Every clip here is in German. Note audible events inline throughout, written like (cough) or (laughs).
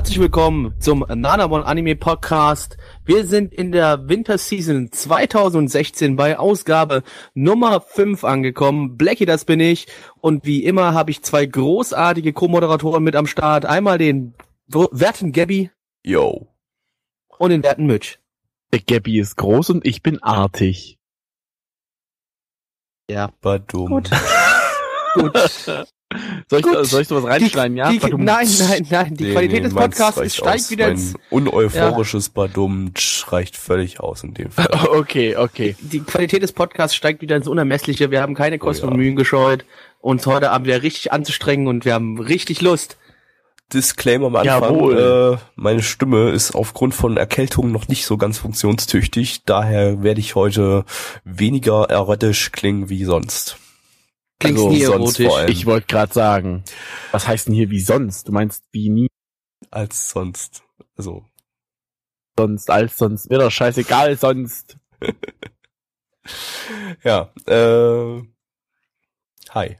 Herzlich willkommen zum Nanamon Anime Podcast. Wir sind in der Winterseason 2016 bei Ausgabe Nummer 5 angekommen. Blackie, das bin ich. Und wie immer habe ich zwei großartige Co-Moderatoren mit am Start. Einmal den werten Gabby. Yo. Und den werten Mitch. Der Gabby ist groß und ich bin artig. Ja. Badum. Gut. Gut. (laughs) Soll ich, Gut. soll ich sowas reinschneiden? ja? Die, Badum. nein, nein, nein. Die Nee, Qualität nee, des Podcasts steigt aus. wieder mein ins, Uneuphorisches Badum reicht völlig aus in dem (laughs) Fall. Okay, okay. die Qualität des Podcasts steigt wieder ins Unermessliche. Wir haben keine Kosten Oh ja. und Mühen gescheut, uns heute Abend wieder richtig anzustrengen und wir haben richtig Lust. Disclaimer am Anfang. Jawohl. Äh, meine Stimme ist aufgrund von Erkältung noch nicht so ganz funktionstüchtig. Daher werde ich heute weniger erotisch klingen wie sonst. Klingst Also nie erotisch. Ich wollte gerade sagen, was heißt denn hier wie sonst? Du meinst wie nie Als sonst. Also, sonst, als sonst. Mir doch scheißegal sonst. (laughs) ja. Äh, hi.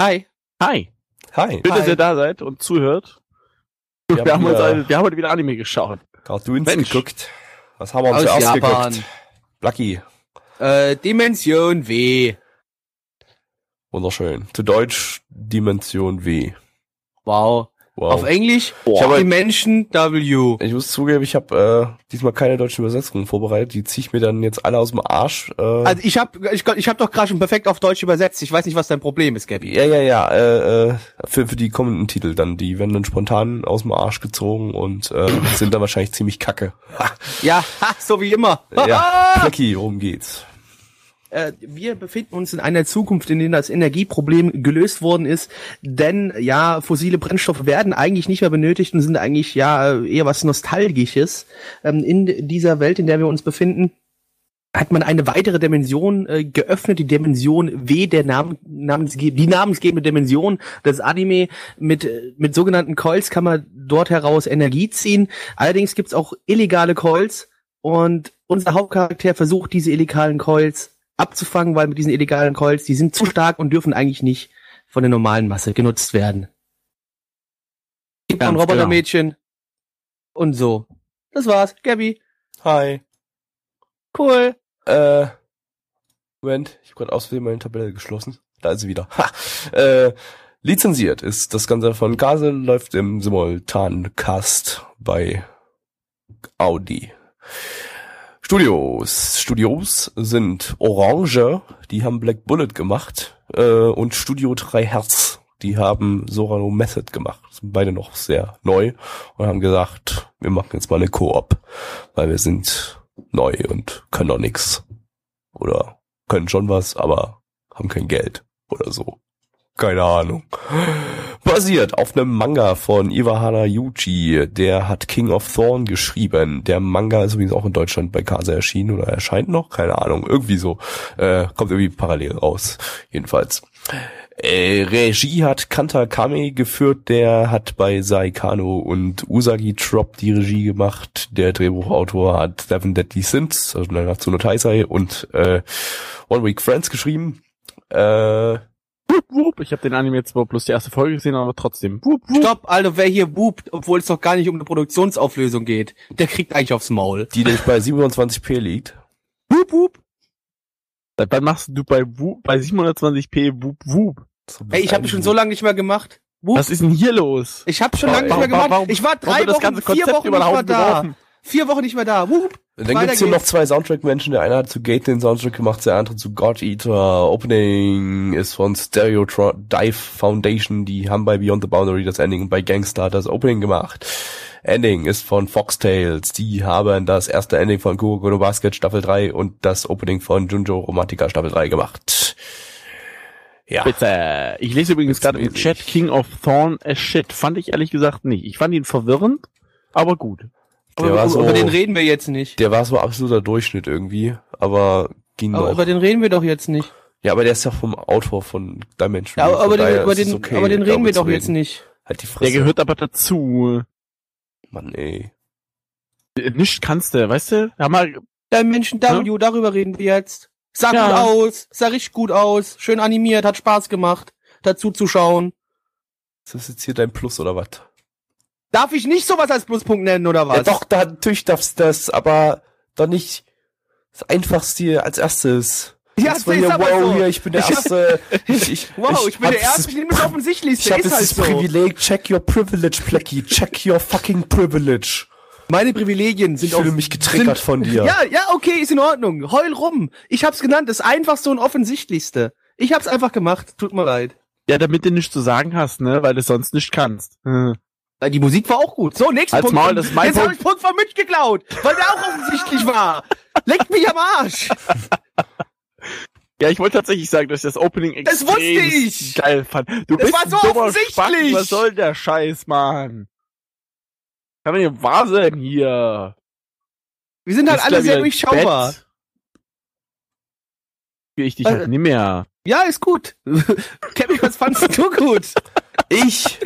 Hi. Hi. Hi. Schön, dass ihr da seid und zuhört. Wir Wir haben, uns, wieder alle- wir haben heute wieder Anime geschaut. Cartoons Mensch. geguckt. Was haben wir uns Aus zuerst Japan. geguckt? Lucky. Äh, Dimension W. Wunderschön. Zu Deutsch Dimension W. Wow. Wow. Auf Englisch Ich habe- Dimension W. Ich muss zugeben, ich habe äh, diesmal keine deutschen Übersetzungen vorbereitet. Die ziehe ich mir dann jetzt alle aus dem Arsch. Äh, Also ich hab, ich, ich hab doch gerade schon perfekt auf Deutsch übersetzt. Ich weiß nicht, was dein Problem ist, Gabby. ja, ja, ja. Äh, äh, für, für die kommenden Titel dann. Die werden dann spontan aus dem Arsch gezogen und äh, (laughs) sind dann wahrscheinlich ziemlich kacke. Ja, ha, (laughs) so wie immer. ja, (laughs) Flecki, worum geht's? Äh, wir befinden uns in einer Zukunft, in der das Energieproblem gelöst worden ist, denn ja, fossile Brennstoffe werden eigentlich nicht mehr benötigt und sind eigentlich ja eher was Nostalgisches. Ähm, in dieser Welt, in der wir uns befinden, hat man eine weitere Dimension äh, geöffnet, die Dimension W, der Namen, namensge die namensgebende Dimension des Anime. Mit, äh, mit sogenannten Coils kann man dort heraus Energie ziehen. Allerdings gibt's auch illegale Coils und unser Hauptcharakter versucht, diese illegalen Coils abzufangen, weil mit diesen illegalen Coils, die sind zu stark und dürfen eigentlich nicht von der normalen Masse genutzt werden. Gibt ein Robotermädchen und so. Das war's. Gabby, Hi. cool. Äh, Moment, ich habe gerade aus Versehen meine Tabelle geschlossen. Da ist sie wieder. Ha. Äh, lizenziert ist das Ganze von Gase, läuft im Simultancast bei Audi. Studios. Studios sind Orange, die haben Black Bullet gemacht, äh, und Studio 3 Herz, die haben Sorano Method gemacht. Sind beide noch sehr neu und haben gesagt, wir machen jetzt mal eine Koop, weil wir sind neu und können noch nix. Oder können schon was, aber haben kein Geld oder so. Keine Ahnung. Basiert auf einem Manga von Iwahara Yuji. Der hat King of Thorn geschrieben. Der Manga ist übrigens auch in Deutschland bei Kase erschienen oder erscheint noch. Keine Ahnung. Irgendwie so. Äh, kommt irgendwie parallel raus. Jedenfalls. Äh, Regie hat Kanta Kame geführt, der hat bei Saikano und Usagi Drop die Regie gemacht. Der Drehbuchautor hat Seven Deadly Sins, also Natsuno Taisei und äh, One Week Friends geschrieben. Äh, Wup, wup. Ich habe den Anime jetzt zwar bloß die erste Folge gesehen, aber trotzdem. Wup, wup. Stopp, Alter, wer hier bubt, obwohl es doch gar nicht um eine Produktionsauflösung geht, der kriegt eigentlich aufs Maul. die nämlich bei 27p liegt. Wup, wup. Wann machst du bei Wup, bei 720p Wup, wup? Ey, ich habe das schon so lange nicht mehr gemacht. Wup. Was ist denn hier los? Ich habe schon lange nicht mehr gemacht. warum- ich war drei Wochen, ganze vier Konzept Wochen nicht mehr da. geworfen? Vier Wochen nicht mehr da. Wup. Dann Weiter gibt's hier noch zwei Soundtrack-Menschen. Der eine hat zu Gate den Soundtrack gemacht, der andere zu God Eater. Opening ist von Stereo Dive Foundation. Die haben bei Beyond the Boundary das Ending und bei Gangstar das Opening gemacht. Ending ist von Foxtails. Die haben das erste Ending von Kuroko no Basket Staffel 3 und das Opening von Junjo Romantica Staffel 3 gemacht. Ja. Bitte. Ich lese übrigens gerade im Chat. King of Thorn as shit. Fand ich ehrlich gesagt nicht. Ich fand ihn verwirrend, aber gut. Der Aber so- über den reden wir jetzt nicht. Der war so absoluter Durchschnitt irgendwie, aber ging Aber noch. über den reden wir doch jetzt nicht. Ja, aber der ist ja vom Autor von Dimension. Ja, aber, aber, den, über den, okay, aber den reden wir doch jetzt reden. nicht. Halt die Der Fresse. gehört aber dazu. Mann, ey. Nicht kannst du, weißt du? Ja, mal, Dimension W, darüber reden wir jetzt. Sah Ja. gut aus, sah richtig gut aus, schön animiert, hat Spaß gemacht, dazu zu schauen. Ist das jetzt hier dein Plus oder was? Darf ich nicht sowas als Pluspunkt nennen, oder was? Ja, doch, da, natürlich darfst du das, aber doch nicht das Einfachste als erstes. Ja, das hier, ist aber wow, so. hier, ich bin der Ich Erste. (laughs) Ich, ich, Wow, ich, bin hab der Erste, das- ich nehme das Offensichtlichste, Ich habe ist jetzt halt das so. Privileg, check your privilege, Plecky, check your fucking privilege. Meine Privilegien sind Ich fühle mich getriggert sind, von dir. Ja, ja, okay, ist in Ordnung. Heul rum. Ich hab's genannt, das einfachste und offensichtlichste. Ich hab's einfach gemacht, tut mir leid. ja, damit du nichts zu sagen hast, ne, weil du sonst nicht kannst. Hm. Die Musik war auch gut. So, nächster Als Punkt. Maul, das ist mein Jetzt habe ich Punkt von Mitch geklaut, weil der auch offensichtlich war. Leckt mich am Arsch. Ja, ich wollte tatsächlich sagen, dass ich das Opening Das wusste extrem ich. geil fand. Du Das bist war so offensichtlich. Spacken. Was soll der Scheiß, Mann? Kann doch nicht wahr sein hier. Wir sind halt alle sehr durchschaubar. Ich dich Äh, halt nicht mehr. Ja, ist gut. (laughs) Kevin, was fandst du gut? Ich?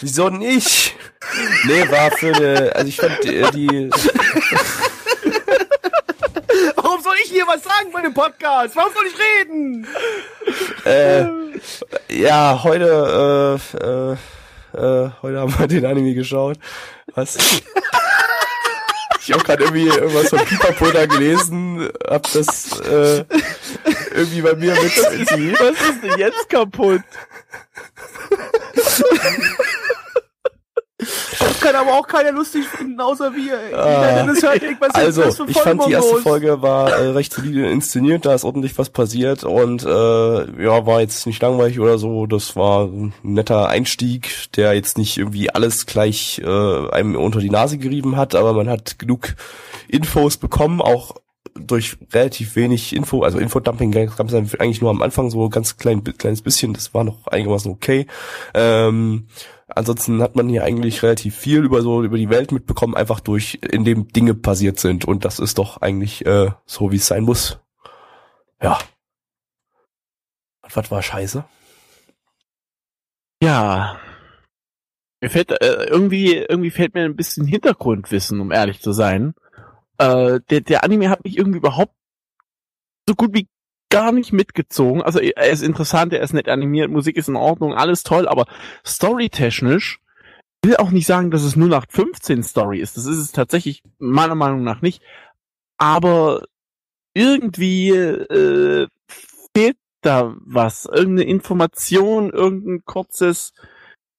Wieso denn ich? Nee, war für eine, also ich fand äh, die, Warum soll ich hier was sagen bei dem Podcast? Warum soll ich reden? äh, ja, heute, äh, äh, äh, heute haben wir den Anime geschaut. Was? Ich habe gerade irgendwie irgendwas von Pipapo da gelesen, hab das äh, irgendwie bei mir mit. Was ist denn jetzt kaputt? (laughs) Das kann aber auch keiner lustig finden, außer wir. Ah. Also, ich fand die erste? Folge war äh, recht solide inszeniert, da ist ordentlich was passiert und äh, ja, war jetzt nicht langweilig oder so. Das war ein netter Einstieg, der jetzt nicht irgendwie alles gleich äh, einem unter die Nase gerieben hat, aber man hat genug Infos bekommen, auch durch relativ wenig Info, also Infodumping gab es eigentlich nur am Anfang so ein ganz klein, kleines bisschen, das war noch einigermaßen okay. Ähm, ansonsten hat man hier eigentlich relativ viel über so über die Welt mitbekommen, einfach durch, in dem Dinge passiert sind und das ist doch eigentlich äh, so, wie es sein muss. Ja. Was war scheiße? Ja. Mir fällt, äh, irgendwie, irgendwie fällt mir ein bisschen Hintergrundwissen, um ehrlich zu sein. Äh, der, der Anime hat mich irgendwie überhaupt so gut wie gar nicht mitgezogen. Also er ist interessant, er ist nett animiert, Musik ist in Ordnung, alles toll, aber storytechnisch will auch nicht sagen, dass es nur nach 15 Story ist. Das ist es tatsächlich meiner Meinung nach nicht. Aber irgendwie äh, fehlt da was. Irgendeine Information, irgendein kurzes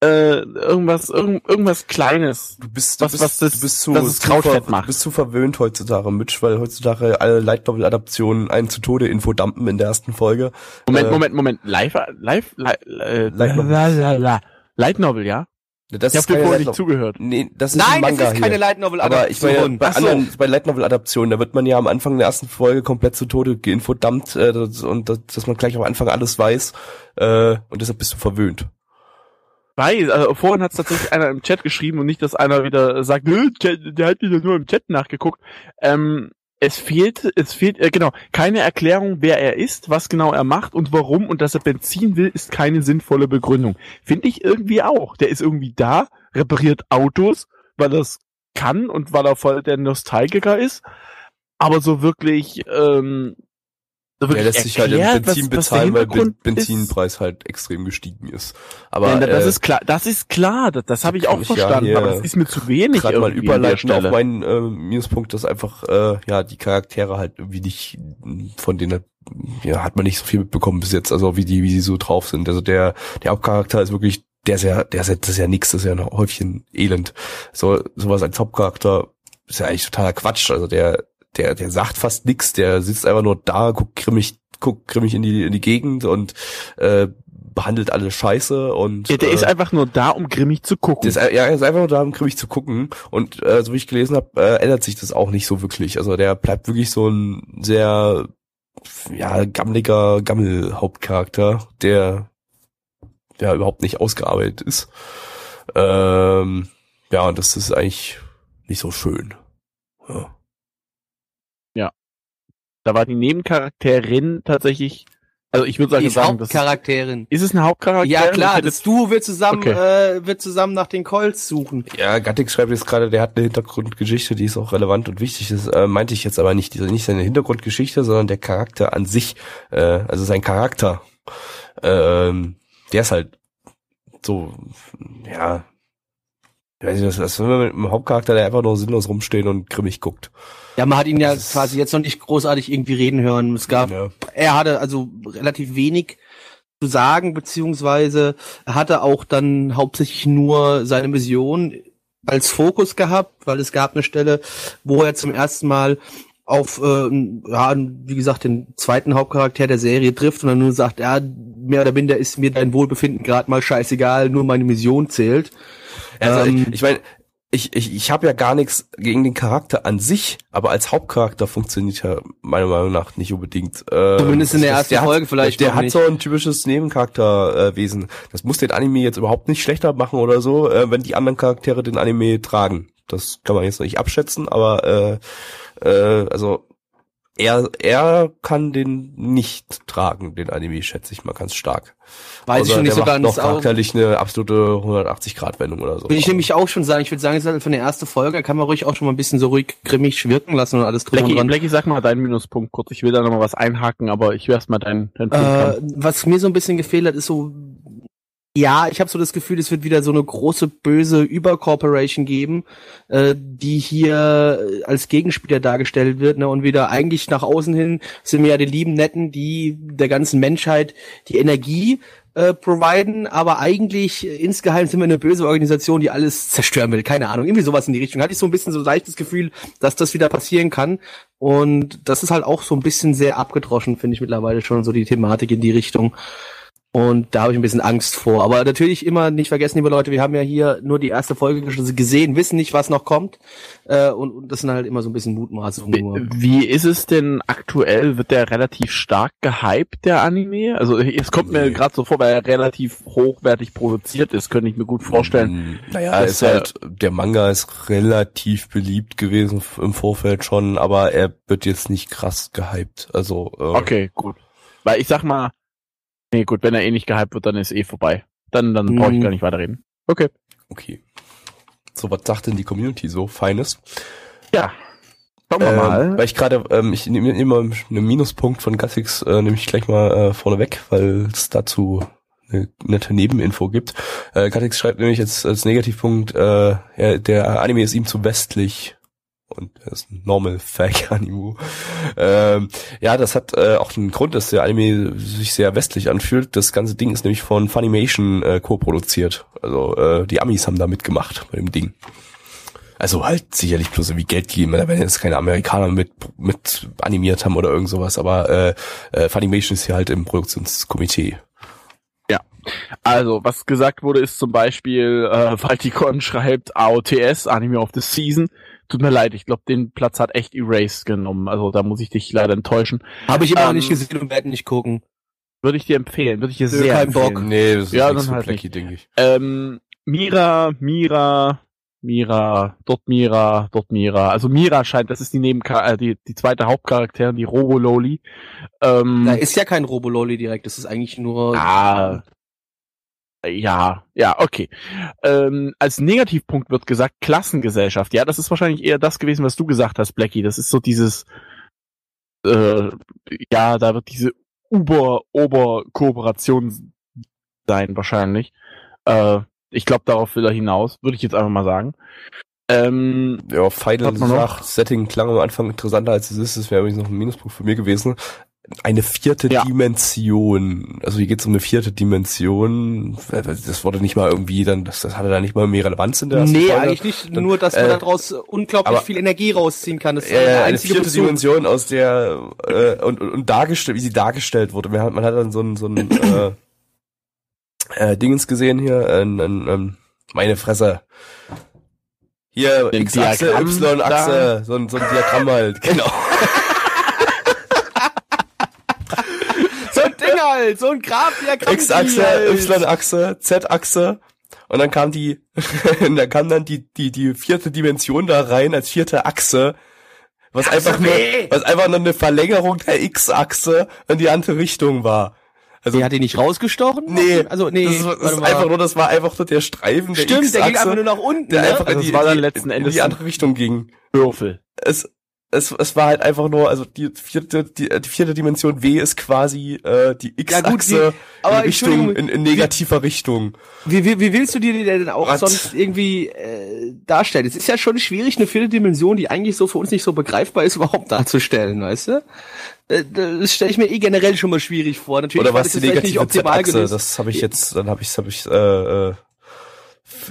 äh, irgendwas, irgend, irgendwas Kleines. Du bist, Was- du bist, was das- du bist zu, das zu Krautfett ver- macht. Du bist zu verwöhnt heutzutage, Mitch, weil heutzutage alle Light Novel Adaptionen einen zu Tode Info dumpen in der ersten Folge. Moment, Äh, Moment, Moment. Live, live, live, äh, Light Novel. la, la, la. Light Novel, ja? Das Ich habe dir vorher nicht zugehört. Nee, das ist ein Nein, Manga es ist keine hier. Light Novel, Aber ich meine, bei so. anderen, bei Light Novel Adaptionen, da wird man ja am Anfang der ersten Folge komplett zu Tode geinfodumpt, äh, und das, dass man gleich am Anfang alles weiß, äh, und deshalb bist du verwöhnt. Weil, also vorhin hat es tatsächlich einer im Chat geschrieben und nicht, dass einer wieder sagt, "Nö, Chat, der hat wieder nur im Chat nachgeguckt. Ähm, es fehlt, es fehlt, äh, genau, keine Erklärung, wer er ist, was genau er macht und warum und dass er Benzin will, ist keine sinnvolle Begründung. Finde ich irgendwie auch. Der ist irgendwie da, repariert Autos, weil es kann und weil er voll der Nostalgiker ist. Aber so wirklich, ähm, so wirklich lässt sich halt im Benzin was- was bezahlen, weil Ben- Hintergrund ist. Benzinpreis halt extrem gestiegen ist. Aber Ja, das äh, ist klar, das ist klar, das, das habe ich auch ja verstanden, hier aber das ist mir zu wenig gerade mal überleiten auf meinen äh, Minuspunkt, dass einfach äh, ja die Charaktere halt irgendwie nicht von denen ja, hat man nicht so viel mitbekommen bis jetzt, also wie die wie sie so drauf sind. Also der der Hauptcharakter ist wirklich der ist ja der ist ja, das ist ja nix, das ist ja ein Häufchen Elend. So sowas als Hauptcharakter ist ja eigentlich totaler Quatsch. Also der der der sagt fast nix, der sitzt einfach nur da, guckt grimmig guckt grimmig in die in die Gegend und äh, behandelt alle Scheiße und Ja, der äh, ist einfach nur da, um grimmig zu gucken. das, ja, er ist einfach nur da, um grimmig zu gucken. Und äh, so wie ich gelesen habe, äh, ändert sich das auch nicht so wirklich. Also der bleibt wirklich so ein sehr ja gammeliger Gammel-Hauptcharakter, der ja überhaupt nicht ausgearbeitet ist. Ähm, ja, und das ist eigentlich nicht so schön. Ja. Da war die Nebencharakterin tatsächlich, also ich würde Die sagen, ist sagen das Hauptcharakterin. ist es eine Hauptcharakter? Ja klar, hätte- das Duo wird zusammen, Okay. äh, wird zusammen nach den Colts suchen. Ja, Gattig schreibt jetzt gerade, der hat eine Hintergrundgeschichte, die ist auch relevant und wichtig. Das äh, meinte ich jetzt aber nicht, diese, nicht seine Hintergrundgeschichte, sondern der Charakter an sich, äh, also sein Charakter. Ähm, der ist halt so, ja, ich weiß nicht, das ist wenn man mit einem Hauptcharakter, der einfach nur sinnlos rumstehen und grimmig guckt. Ja, man hat ihn ja Das quasi jetzt noch nicht großartig irgendwie reden hören. Es gab, Ja. er hatte also relativ wenig zu sagen, beziehungsweise er hatte auch dann hauptsächlich nur seine Mission als Fokus gehabt, weil es gab eine Stelle, wo er zum ersten Mal auf, äh, ja, wie gesagt, den zweiten Hauptcharakter der Serie trifft und dann nur sagt, ja, mehr oder minder ist mir dein Wohlbefinden gerade mal scheißegal, nur meine Mission zählt. Also Ähm, ich, ich meine, ich, ich, ich habe ja gar nichts gegen den Charakter an sich, aber als Hauptcharakter funktioniert er meiner Meinung nach nicht unbedingt. Ähm, Zumindest in der ersten der Folge hat, vielleicht Der noch hat nicht. so ein typisches Nebencharakterwesen. das muss den Anime jetzt überhaupt nicht schlechter machen oder so, äh, wenn die anderen Charaktere den Anime tragen. Das kann man jetzt noch nicht abschätzen, aber äh, äh, also er, er kann den nicht tragen, den Anime, schätze ich mal ganz stark. Weiß ich Außer noch nicht so ganz. noch auch- charakterlich eine absolute 180-Grad-Wendung oder so. Will ich nämlich auch schon sagen, ich würde sagen, es ist halt von der ersten Folge, kann man ruhig auch schon mal ein bisschen so ruhig grimmig wirken lassen und alles drum Blackie, dran. Blackie, sag mal deinen Minuspunkt kurz. Ich will da noch mal was einhaken, aber ich will erst mal deinen, deinen Punkt Äh, was mir so ein bisschen gefehlt hat, ist so, ja, ich habe so das Gefühl, es wird wieder so eine große böse Übercorporation geben, äh, die hier äh, als Gegenspieler dargestellt wird, ne, und wieder eigentlich nach außen hin sind wir ja die lieben Netten, die der ganzen Menschheit die Energie äh, providen, aber eigentlich äh, insgeheim sind wir eine böse Organisation, die alles zerstören will. Keine Ahnung, irgendwie sowas in die Richtung. Hatte ich so ein bisschen so leichtes Gefühl, dass das wieder passieren kann. Und das ist halt auch so ein bisschen sehr abgedroschen, finde ich mittlerweile schon, so die Thematik in die Richtung. Und da habe ich ein bisschen Angst vor. Aber natürlich immer nicht vergessen, liebe Leute, wir haben ja hier nur die erste Folge gesehen, wissen nicht, was noch kommt. Äh, und, und das sind halt immer so ein bisschen Mutmaßungen. nur. Wie ist es denn aktuell? Wird der relativ stark gehypt, der Anime? Also es kommt mir gerade so vor, weil er relativ hochwertig produziert ist, könnte ich mir gut vorstellen. Mm, Naja, ist halt, der Manga ist relativ beliebt gewesen im Vorfeld schon, aber er wird jetzt nicht krass gehypt. Also, äh, Okay, gut. Weil ich sag mal, nee, gut, wenn er eh nicht gehypt wird, dann ist eh vorbei. Dann, dann brauche ich Mhm. gar nicht weiterreden. Okay. okay. So, was sagt denn die Community so? Feines? Ja. Schauen wir Ähm, mal. weil ich gerade, ähm, ich nehme immer einen Minuspunkt von Gassix, äh, nehme ich gleich mal äh, vorne weg, weil es dazu eine nette Nebeninfo gibt. Äh, Gattix schreibt nämlich jetzt als Negativpunkt, äh, der Anime ist ihm zu westlich und er ist ein Normal Fake (laughs) Anime. Ähm, ja, das hat äh, auch einen Grund, dass der Anime sich sehr westlich anfühlt. Das ganze Ding ist nämlich von Funimation äh, co-produziert. Also äh, die Amis haben da mitgemacht bei dem Ding. Also halt sicherlich bloß irgendwie Geld geben, da werden jetzt keine Amerikaner mit, mit animiert haben oder irgend sowas, aber äh, äh, Funimation ist hier halt im Produktionskomitee. Also, was gesagt wurde, ist zum Beispiel, äh, Valtikon schreibt AOTS, Anime of the Season. Tut mir leid, ich glaube, den Platz hat echt Erased genommen. Also, da muss ich dich leider enttäuschen. Habe ich immer noch Ähm, nicht gesehen und werde nicht gucken. Würde ich dir empfehlen, würde ich dir sehr kein empfehlen. Bock. Nee, das ist Ja, nichts dann für halt Blackie, denke ich. Ähm, Mira, Mira, Mira, dort Mira, dort Mira. Also Mira scheint, das ist die Nebenchar äh, die, die zweite Hauptcharakterin, die Robo-Loli. Ähm, Da ist ja kein Robololi direkt, das ist eigentlich nur. Ah. Ja, ja, okay. Ähm, als Negativpunkt wird gesagt Klassengesellschaft. Ja, das ist wahrscheinlich eher das gewesen, was du gesagt hast, Blackie. Das ist so dieses, äh, ja, da wird diese Uber-Ober-Kooperation sein wahrscheinlich. Äh, ich glaube, darauf will er hinaus, würde ich jetzt einfach mal sagen. Ähm, Ja, Final sagt, Setting klang am Anfang interessanter als es ist. Das wäre übrigens noch ein Minuspunkt für mir gewesen. Eine vierte Ja. Dimension. Also hier geht es um eine vierte Dimension. Das wurde nicht mal irgendwie dann, das, das hatte da nicht mal mehr Relevanz in der ersten Nee, Folge. eigentlich nicht. Dann, nur, dass man äh, daraus unglaublich viel Energie rausziehen kann. Das ist ja, eine einzige vierte Bezug. Dimension, aus der äh, und, und, und dargestellt, wie sie dargestellt wurde. Man hat, man hat dann so ein so ein äh, (clears throat) äh, Dingens gesehen hier, äh, ähm, meine Fresse. Hier, X-Achse, Y-Achse, so ein, so ein Diagramm halt, genau. (laughs) So ein Ding halt, so ein der X-Achse, Y-Achse, Z-Achse Und dann kam die, (laughs) da kam dann die, die, die vierte Dimension da rein als vierte Achse. Was einfach nur, was einfach nur eine Verlängerung der X-Achse in die andere Richtung war. Also, Die hat die nicht rausgestochen? nee, Also, nee. das, ist, das ist einfach nur, das war einfach nur der Streifen der Stimmt, der ging einfach nur nach unten. der ne? einfach in Also die, es war dann die, letzten in Endes die andere Richtung ging. Würfel. Es, es, es war halt einfach nur, also die vierte, die, die vierte Dimension W ist quasi äh, die Ja, X-Achse aber in Richtung, in, in negativer Richtung. Wie, wie, wie willst du dir die denn auch Was? sonst irgendwie äh, darstellen? Es ist ja schon schwierig, eine vierte Dimension, die eigentlich so für uns nicht so begreifbar ist, (laughs) überhaupt darzustellen, weißt du? Äh, Das stelle ich mir eh generell schon mal schwierig vor. Natürlich Oder was die negative Z-Achse, gelöst. das habe ich jetzt, dann habe ich, habe ich äh,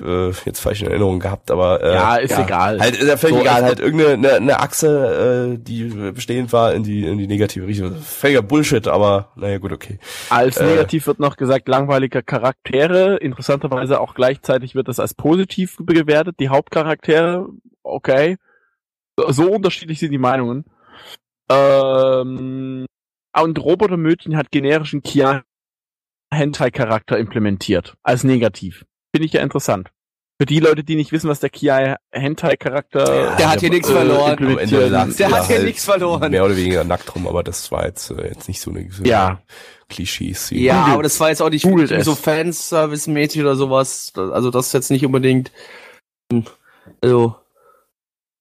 äh, äh, jetzt falsch in Erinnerung gehabt, aber äh, Ja, ist egal. Halt, ist ja völlig So, egal, halt irgendeine eine, eine Achse, äh, die bestehend war in die in die negative Richtung. Völliger Bullshit, aber naja gut, okay. Als Äh. negativ wird noch gesagt, langweiliger Charaktere. Interessanterweise auch gleichzeitig wird das als positiv gewertet. Die Hauptcharaktere, okay. So- unterschiedlich sind die Meinungen. Ähm, und Robotermödchen hat generischen Kia Hentai-Charakter implementiert. Als negativ. Finde ich ja interessant. Für die Leute, die nicht wissen, was der Kia Hentai-Charakter Der hat hier nichts verloren. implementiert. lag's Der ja hat hier halt nichts verloren. Mehr oder weniger nackt rum, aber das war jetzt äh, jetzt nicht so eine so Ja. Klischees. Ja, aber das war jetzt auch nicht Googelt so. Fanservice-mäßig oder sowas. Also das ist jetzt nicht unbedingt. hm, Also,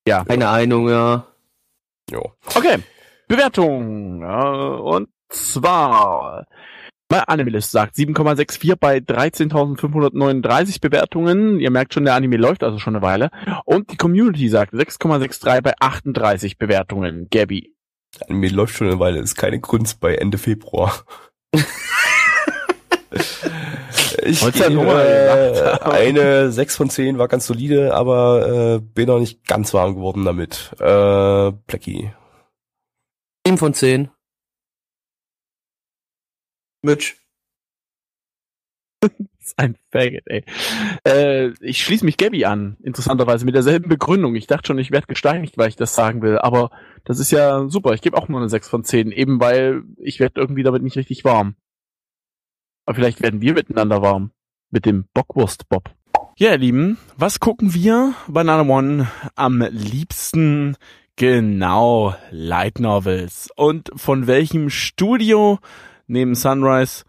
Ja. keine Ahnung, ja. Jo. Okay. Bewertung. Äh, und zwar bei Animalist sagt 7,64 bei 13.539 Bewertungen. Ihr merkt schon, der Anime läuft also schon eine Weile. Und die Community sagt 6,63 bei 38 Bewertungen. Gabby. Mir läuft schon eine Weile, ist keine Kunst bei Ende Februar. (laughs) ich Wollt's ja gebe, nur mal äh, eine 6 von 10 war ganz solide, aber äh, bin noch nicht ganz warm geworden damit. Äh, Blackie. 7 von 10. Mitch. Das (laughs) ist ein Faggot, ey. Äh, ich schließe mich Gabby an. Interessanterweise mit derselben Begründung. Ich dachte schon, ich werde gesteinigt, weil ich das sagen will. Aber das ist ja super. Ich gebe auch nur eine 6 von 10. Eben weil ich werde irgendwie damit nicht richtig warm. Aber vielleicht werden wir miteinander warm. Mit dem Bockwurst-Bob. Ja, ihr Lieben, was gucken wir bei Nana One am liebsten? Genau, Light Novels. Und von welchem Studio neben Sunrise?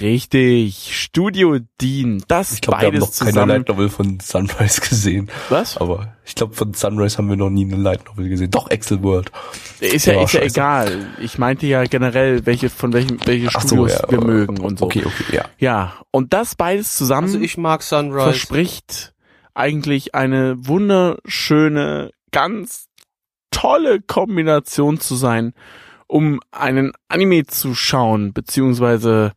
Richtig, Studio Dean. Das Ich glaube, wir haben beides noch keine. Light Novel von Sunrise gesehen. Was? Aber ich glaube, von Sunrise haben wir noch nie eine Light Novel gesehen. Doch, Excel World. Ist ja, Ja, ist ja egal. Ich meinte ja generell, welche, von welchen, welche Ach so, Studios ja, wir mögen und so. Okay, okay, ja. Ja, und das beides zusammen Also ich mag Sunrise. verspricht eigentlich eine wunderschöne, ganz tolle Kombination zu sein, um einen Anime zu schauen, beziehungsweise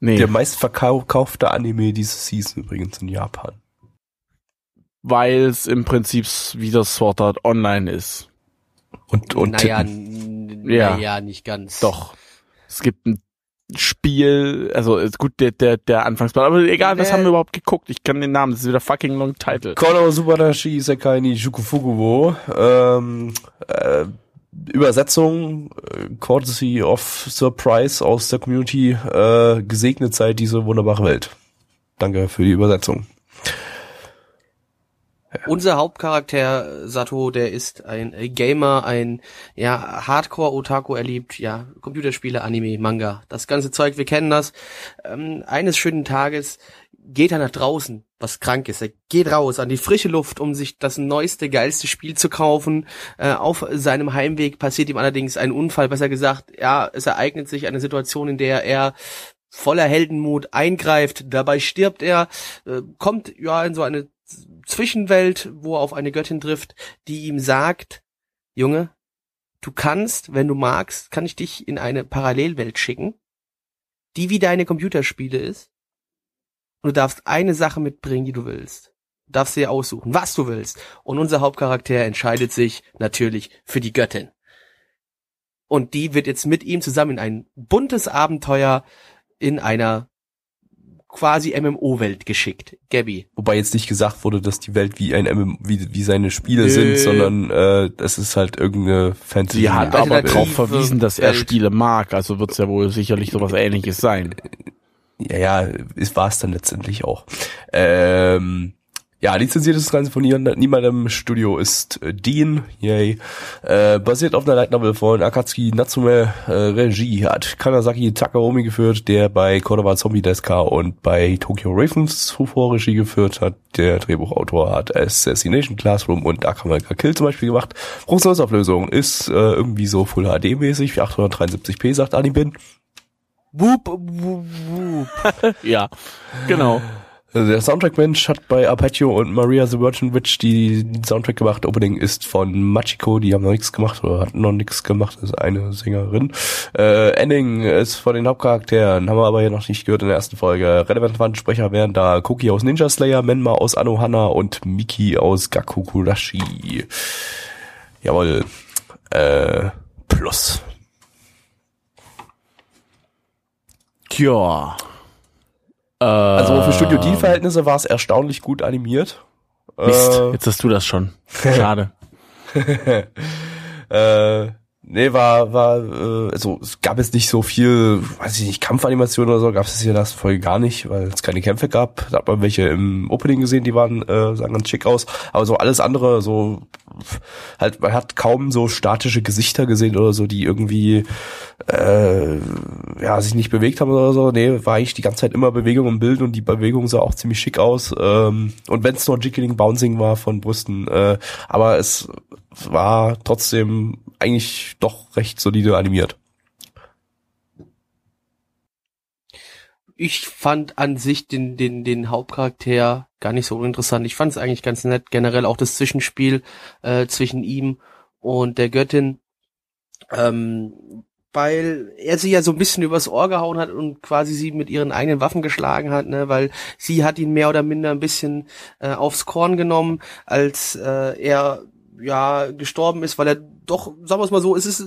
nee, Der meistverkaufte Anime diese Season übrigens in Japan. weil es im Prinzip wieder Sword Art Online ist. Und, und naja, Ja. naja, nicht ganz. Doch. Es gibt ein Spiel, also ist gut, der, der, der Anfangsplan, aber egal, was Nee. haben wir überhaupt geguckt? Ich kann den Namen, das ist wieder fucking long title. Kono Subarashi Isekai ni Shukufuku wo. Ähm, äh, Übersetzung, äh, courtesy of Surprise aus der Community, äh, gesegnet sei diese wunderbare Welt. Danke für die Übersetzung. Unser Hauptcharakter Sato, der ist ein äh, Gamer, ein ja Hardcore-Otaku, er liebt ja Computerspiele, Anime, Manga, das ganze Zeug, wir kennen das. Ähm, eines schönen Tages geht er nach draußen, was krank ist. Er geht raus an die frische Luft, um sich das neueste, geilste Spiel zu kaufen. Äh, auf seinem Heimweg passiert ihm allerdings ein Unfall, besser gesagt, ja, es ereignet sich eine Situation, in der er voller Heldenmut eingreift, dabei stirbt er, äh, kommt ja in so eine Zwischenwelt, wo er auf eine Göttin trifft, die ihm sagt, Junge, du kannst, wenn du magst, kann ich dich in eine Parallelwelt schicken, die wie deine Computerspiele ist. Und du darfst eine Sache mitbringen, die du willst. Du darfst dir aussuchen, was du willst. Und unser Hauptcharakter entscheidet sich natürlich für die Göttin. Und die wird jetzt mit ihm zusammen in ein buntes Abenteuer in einer quasi MMO-Welt geschickt. Gabby. Wobei jetzt nicht gesagt wurde, dass die Welt wie ein MM, wie, wie seine Spiele Nö. sind, sondern äh, es ist halt irgendeine Fantasy. Sie hat aber darauf verwiesen, dass er Welt. Spiele mag, also wird es ja wohl sicherlich sowas ähnliches sein. Ja, ja, ist war es dann letztendlich auch. Ähm, ja, lizenziert ist das Ganze von niemandem Studio ist äh, Dean, yay. Äh, basiert auf einer Light Novel von Akatsuki Natsume. Äh, Regie hat Kanazaki Takaomi geführt, der bei Cordova Zombie Deska und bei Tokyo Ravens zuvor Regie geführt hat. Der Drehbuchautor hat Assassination Classroom und Akamalka Kill zum Beispiel gemacht. Funktionsauflösung ist äh, irgendwie so Full HD mäßig, 873p sagt Anibin. Wup, wup, wup. ja, genau. Also der Soundtrack-Mensch hat bei Arpeggio und Maria the Virgin Witch die Soundtrack gemacht. Opening ist von Machiko, die haben noch nichts gemacht oder hatten noch nichts gemacht, das ist eine Sängerin. Äh, Ending ist von den Hauptcharakteren, haben wir aber hier noch nicht gehört in der ersten Folge. Relevante Sprecher wären da Koki aus Ninja Slayer, Menma aus Anohana und Miki aus Gakukurashi. Jawohl. Äh, plus. Tja. Äh, Also für Studio D-Verhältnisse war es erstaunlich gut animiert. Mist, Äh, jetzt hast du das schon. Schade. (laughs) äh, nee, war, war, äh, also es gab jetzt nicht so viel, weiß ich nicht, Kampfanimation oder so, gab es hier in der ersten Folge gar nicht, weil es keine Kämpfe gab. Da hat man welche im Opening gesehen, die waren, äh, sahen ganz schick aus. Aber so alles andere, so halt, man hat kaum so statische Gesichter gesehen oder so, die irgendwie äh, ja, sich nicht bewegt haben oder so. Nee, war eigentlich die ganze Zeit immer Bewegung im Bild und die Bewegung sah auch ziemlich schick aus. Ähm, und wenn es nur Jiggling Bouncing war von Brüsten, äh, aber es war trotzdem eigentlich doch recht solide animiert. Ich fand an sich den, den, den Hauptcharakter gar nicht so interessant. Ich fand es eigentlich ganz nett, generell auch das Zwischenspiel äh, zwischen ihm und der Göttin. Ähm, weil er sie ja so ein bisschen übers Ohr gehauen hat und quasi sie mit ihren eigenen Waffen geschlagen hat, ne, weil sie hat ihn mehr oder minder ein bisschen äh, aufs Korn genommen, als äh, er ja gestorben ist, weil er doch, sagen wir es mal so, es ist,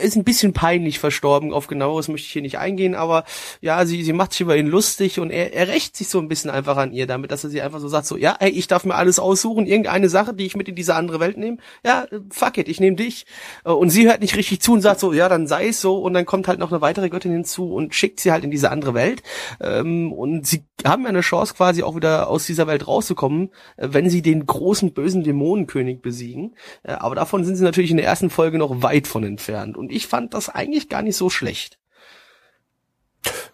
ist ein bisschen peinlich verstorben. Auf genaueres möchte ich hier nicht eingehen, aber ja, sie, sie macht sich über ihn lustig und er, er rächt sich so ein bisschen einfach an ihr damit, dass er sie einfach so sagt, so, ja, ey, ich darf mir alles aussuchen, irgendeine Sache, die ich mit in diese andere Welt nehme. Ja, fuck it, ich nehme dich. Äh, Und sie hört nicht richtig zu und sagt so, ja, dann sei es so. Und dann kommt halt noch eine weitere Göttin hinzu und schickt sie halt in diese andere Welt. Ähm, Und sie haben ja eine Chance quasi auch wieder aus dieser Welt rauszukommen, äh, wenn sie den großen bösen Dämonenkönig besiegen. Äh, Aber davon sind sie natürlich in der ersten Folge noch weit von entfernt. Und ich fand das eigentlich gar nicht so schlecht.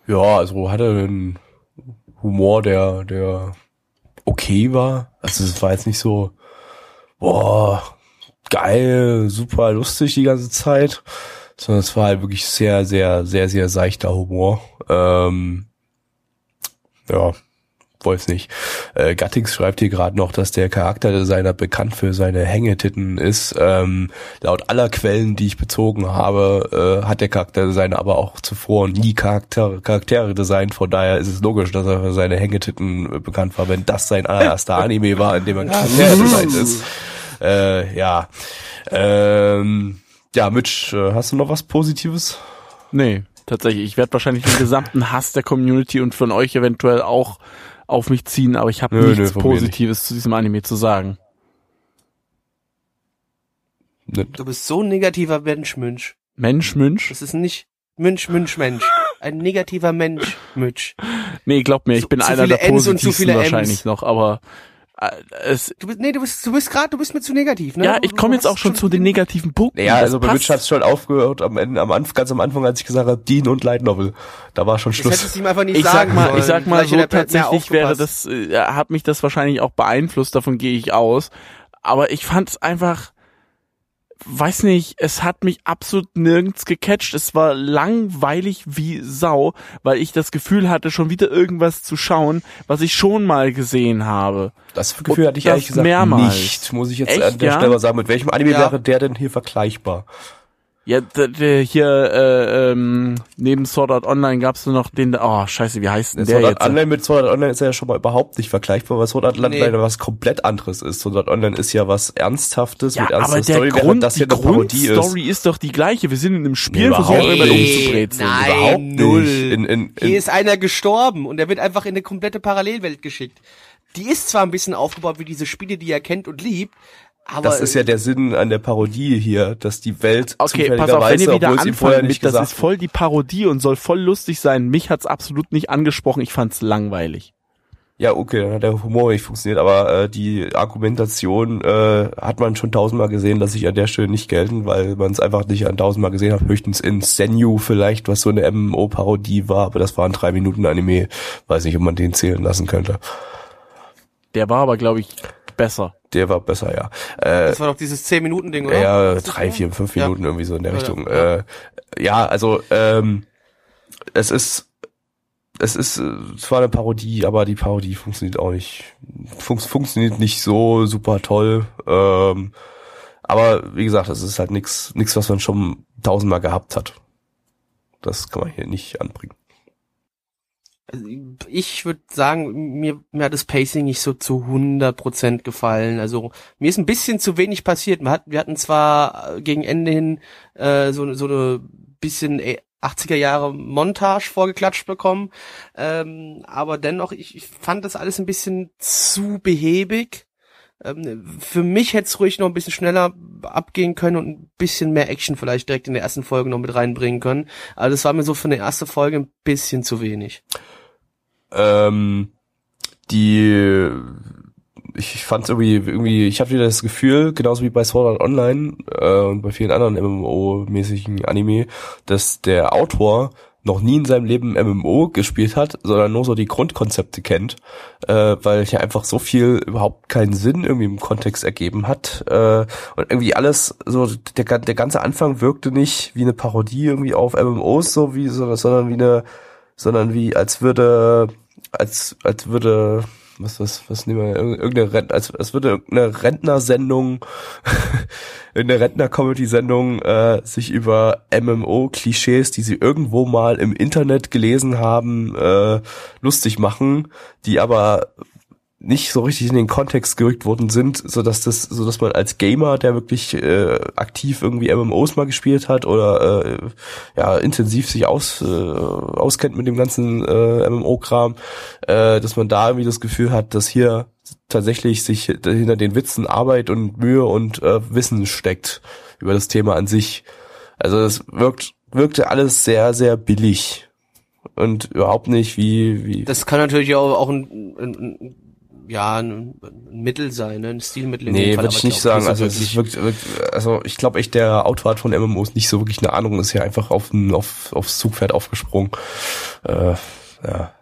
Ja, also hatte einen Humor, der, der okay war. Also es war jetzt nicht so, boah, geil, super lustig die ganze Zeit, sondern es war halt wirklich sehr, sehr, sehr, sehr seichter Humor. Ähm, ja, weiß nicht. Äh, Gattings schreibt hier gerade noch, dass der Charakterdesigner bekannt für seine Hängetitten ist. Ähm, laut aller Quellen, die ich bezogen habe, äh, hat der Charakterdesigner aber auch zuvor nie Charakter Charaktere designt. Von daher ist es logisch, dass er für seine Hängetitten bekannt war, wenn das sein allererster Anime war, in dem er Charakter designt ist. Äh, ja. Ähm, ja, Mitch, äh, hast du noch was Positives? Nee, tatsächlich. Ich werde wahrscheinlich den gesamten Hass der Community und von euch eventuell auch auf mich ziehen, aber ich habe nichts nö, Positives zu diesem Anime zu sagen. Du bist so ein negativer Mensch, Münch. Mensch, Münch? Das ist nicht Münch, Münch, Mensch. Ein negativer Mensch, Münch. Nee, glaub mir, ich bin zu einer der Ns positivsten wahrscheinlich noch, aber es, Du bist, nee, du bist, du bist gerade, du bist mir zu negativ, ne? ja, ich komme jetzt auch schon zu den negativen Punkten. Ja, also bei passt. Mitch hat es schon aufgehört am Ende, am Anfang, ganz am Anfang, als ich gesagt habe, Dean und Light Novel. Da war schon Schluss. hättest du ihm einfach nicht ich sagen sag mal, sollen. ich sag mal Vielleicht so hätte tatsächlich wäre das, äh, hat mich das wahrscheinlich auch beeinflusst, davon gehe ich aus. Aber ich fand es einfach, weiß nicht, es hat mich absolut nirgends gecatcht. Es war langweilig wie Sau, weil ich das Gefühl hatte, schon wieder irgendwas zu schauen, was ich schon mal gesehen habe. Das Gefühl Und hatte ich ehrlich gesagt mehrmals. nicht, muss ich jetzt Echt, an der ja? Stelle sagen. Mit welchem Anime Ja. wäre der denn hier vergleichbar? Ja, hier äh, ähm, neben Sword Art Online gab's nur noch den, oh scheiße, wie heißt denn der Sword Art jetzt? Online mit Sword Art Online ist ja schon mal überhaupt nicht vergleichbar, weil Sword Art Online Nee. was komplett anderes ist. Sword Art Online ist ja was Ernsthaftes Ja, mit aber ernster der Story, Grund, das hier die eine Parodie ist. Grundstory ist doch die gleiche. Wir sind in einem Spiel, Nee, versuchen überhaupt irgendwann nicht. umzubrezeln. Nein, Überhaupt null. In, in, in, Hier ist einer gestorben und er wird einfach in eine komplette Parallelwelt geschickt. Die ist zwar ein bisschen aufgebaut wie diese Spiele, die er kennt und liebt, Aber das ist ja der Sinn an der Parodie hier, dass die Welt Okay, pass auf, wenn ihr wieder obwohl sie vorher nicht mit, das gesagt ist voll die Parodie und soll voll lustig sein. Mich hat's absolut nicht angesprochen. Ich fand's langweilig. Ja, okay, dann hat der Humor nicht funktioniert, aber äh, die Argumentation äh, hat man schon tausendmal gesehen, dass ich an der Stelle nicht gelten, weil man es einfach nicht an tausendmal gesehen hat, höchstens in Senju vielleicht, was so eine MMO-Parodie war, aber das war ein drei Minuten Anime, weiß nicht, ob man den zählen lassen könnte. Der war aber, glaube ich, besser. Der war besser, ja. Äh, Das war doch dieses 10-Minuten-Ding, oder? ja, Ist das drei, vier, fünf Ja. Minuten irgendwie so in der Ja, Richtung. ja. Äh, ja, also ähm, es ist es ist äh, zwar eine Parodie, aber die Parodie funktioniert auch nicht fun funktioniert nicht so super toll. Ähm, aber wie gesagt, es ist halt nix nix, was man schon tausendmal gehabt hat. Das kann man hier nicht anbringen. Also, ich würde sagen, mir, mir hat das Pacing nicht so zu 100% gefallen. Also mir ist ein bisschen zu wenig passiert. Wir hatten, wir hatten zwar äh, gegen Ende hin äh, so, so eine bisschen äh, 80er Jahre Montage vorgeklatscht bekommen, ähm, aber dennoch, ich, ich fand das alles ein bisschen zu behäbig. Ähm, für mich hätte es ruhig noch ein bisschen schneller abgehen können und ein bisschen mehr Action vielleicht direkt in der ersten Folge noch mit reinbringen können. Aber das war mir so für eine erste Folge ein bisschen zu wenig. Ähm, die ich, ich fand irgendwie irgendwie ich hatte wieder das Gefühl genauso wie bei Sword Art Online äh, und bei vielen anderen MMO-mäßigen Anime, dass der Autor noch nie in seinem Leben MMO gespielt hat, sondern nur so die Grundkonzepte kennt, äh, weil hier einfach so viel überhaupt keinen Sinn irgendwie im Kontext ergeben hat äh, und irgendwie alles so der, der ganze Anfang wirkte nicht wie eine Parodie irgendwie auf MMOs so wie so, sondern wie eine sondern wie als würde als als würde was was was nehmen wir Irg- irgendeine Rent, als als würde irgendeine Rentnersendung (laughs) irgendeine Rentner-Comedy-Sendung äh, sich über MMO-Klischees, die sie irgendwo mal im Internet gelesen haben, äh, lustig machen, die aber nicht so richtig in den Kontext gerückt worden sind, so dass das, so dass man als Gamer, der wirklich äh, aktiv irgendwie MMOs mal gespielt hat oder äh, ja intensiv sich aus äh, auskennt mit dem ganzen äh, MMO-Kram, äh, dass man da irgendwie das Gefühl hat, dass hier tatsächlich sich hinter den Witzen Arbeit und Mühe und äh, Wissen steckt über das Thema an sich. Also es wirkt wirkte alles sehr sehr billig und überhaupt nicht wie wie Das kann natürlich auch, auch ein, ein, ein ja ein, ein Mittel sein, ne? ein Stilmittel. in Nee, würde ich nicht sagen. Also es ist wirklich. also ich glaube echt, der Autor hat von MMOs nicht so wirklich eine Ahnung, ist ja einfach auf ein, auf, aufs Zugpferd aufgesprungen. Äh, ja.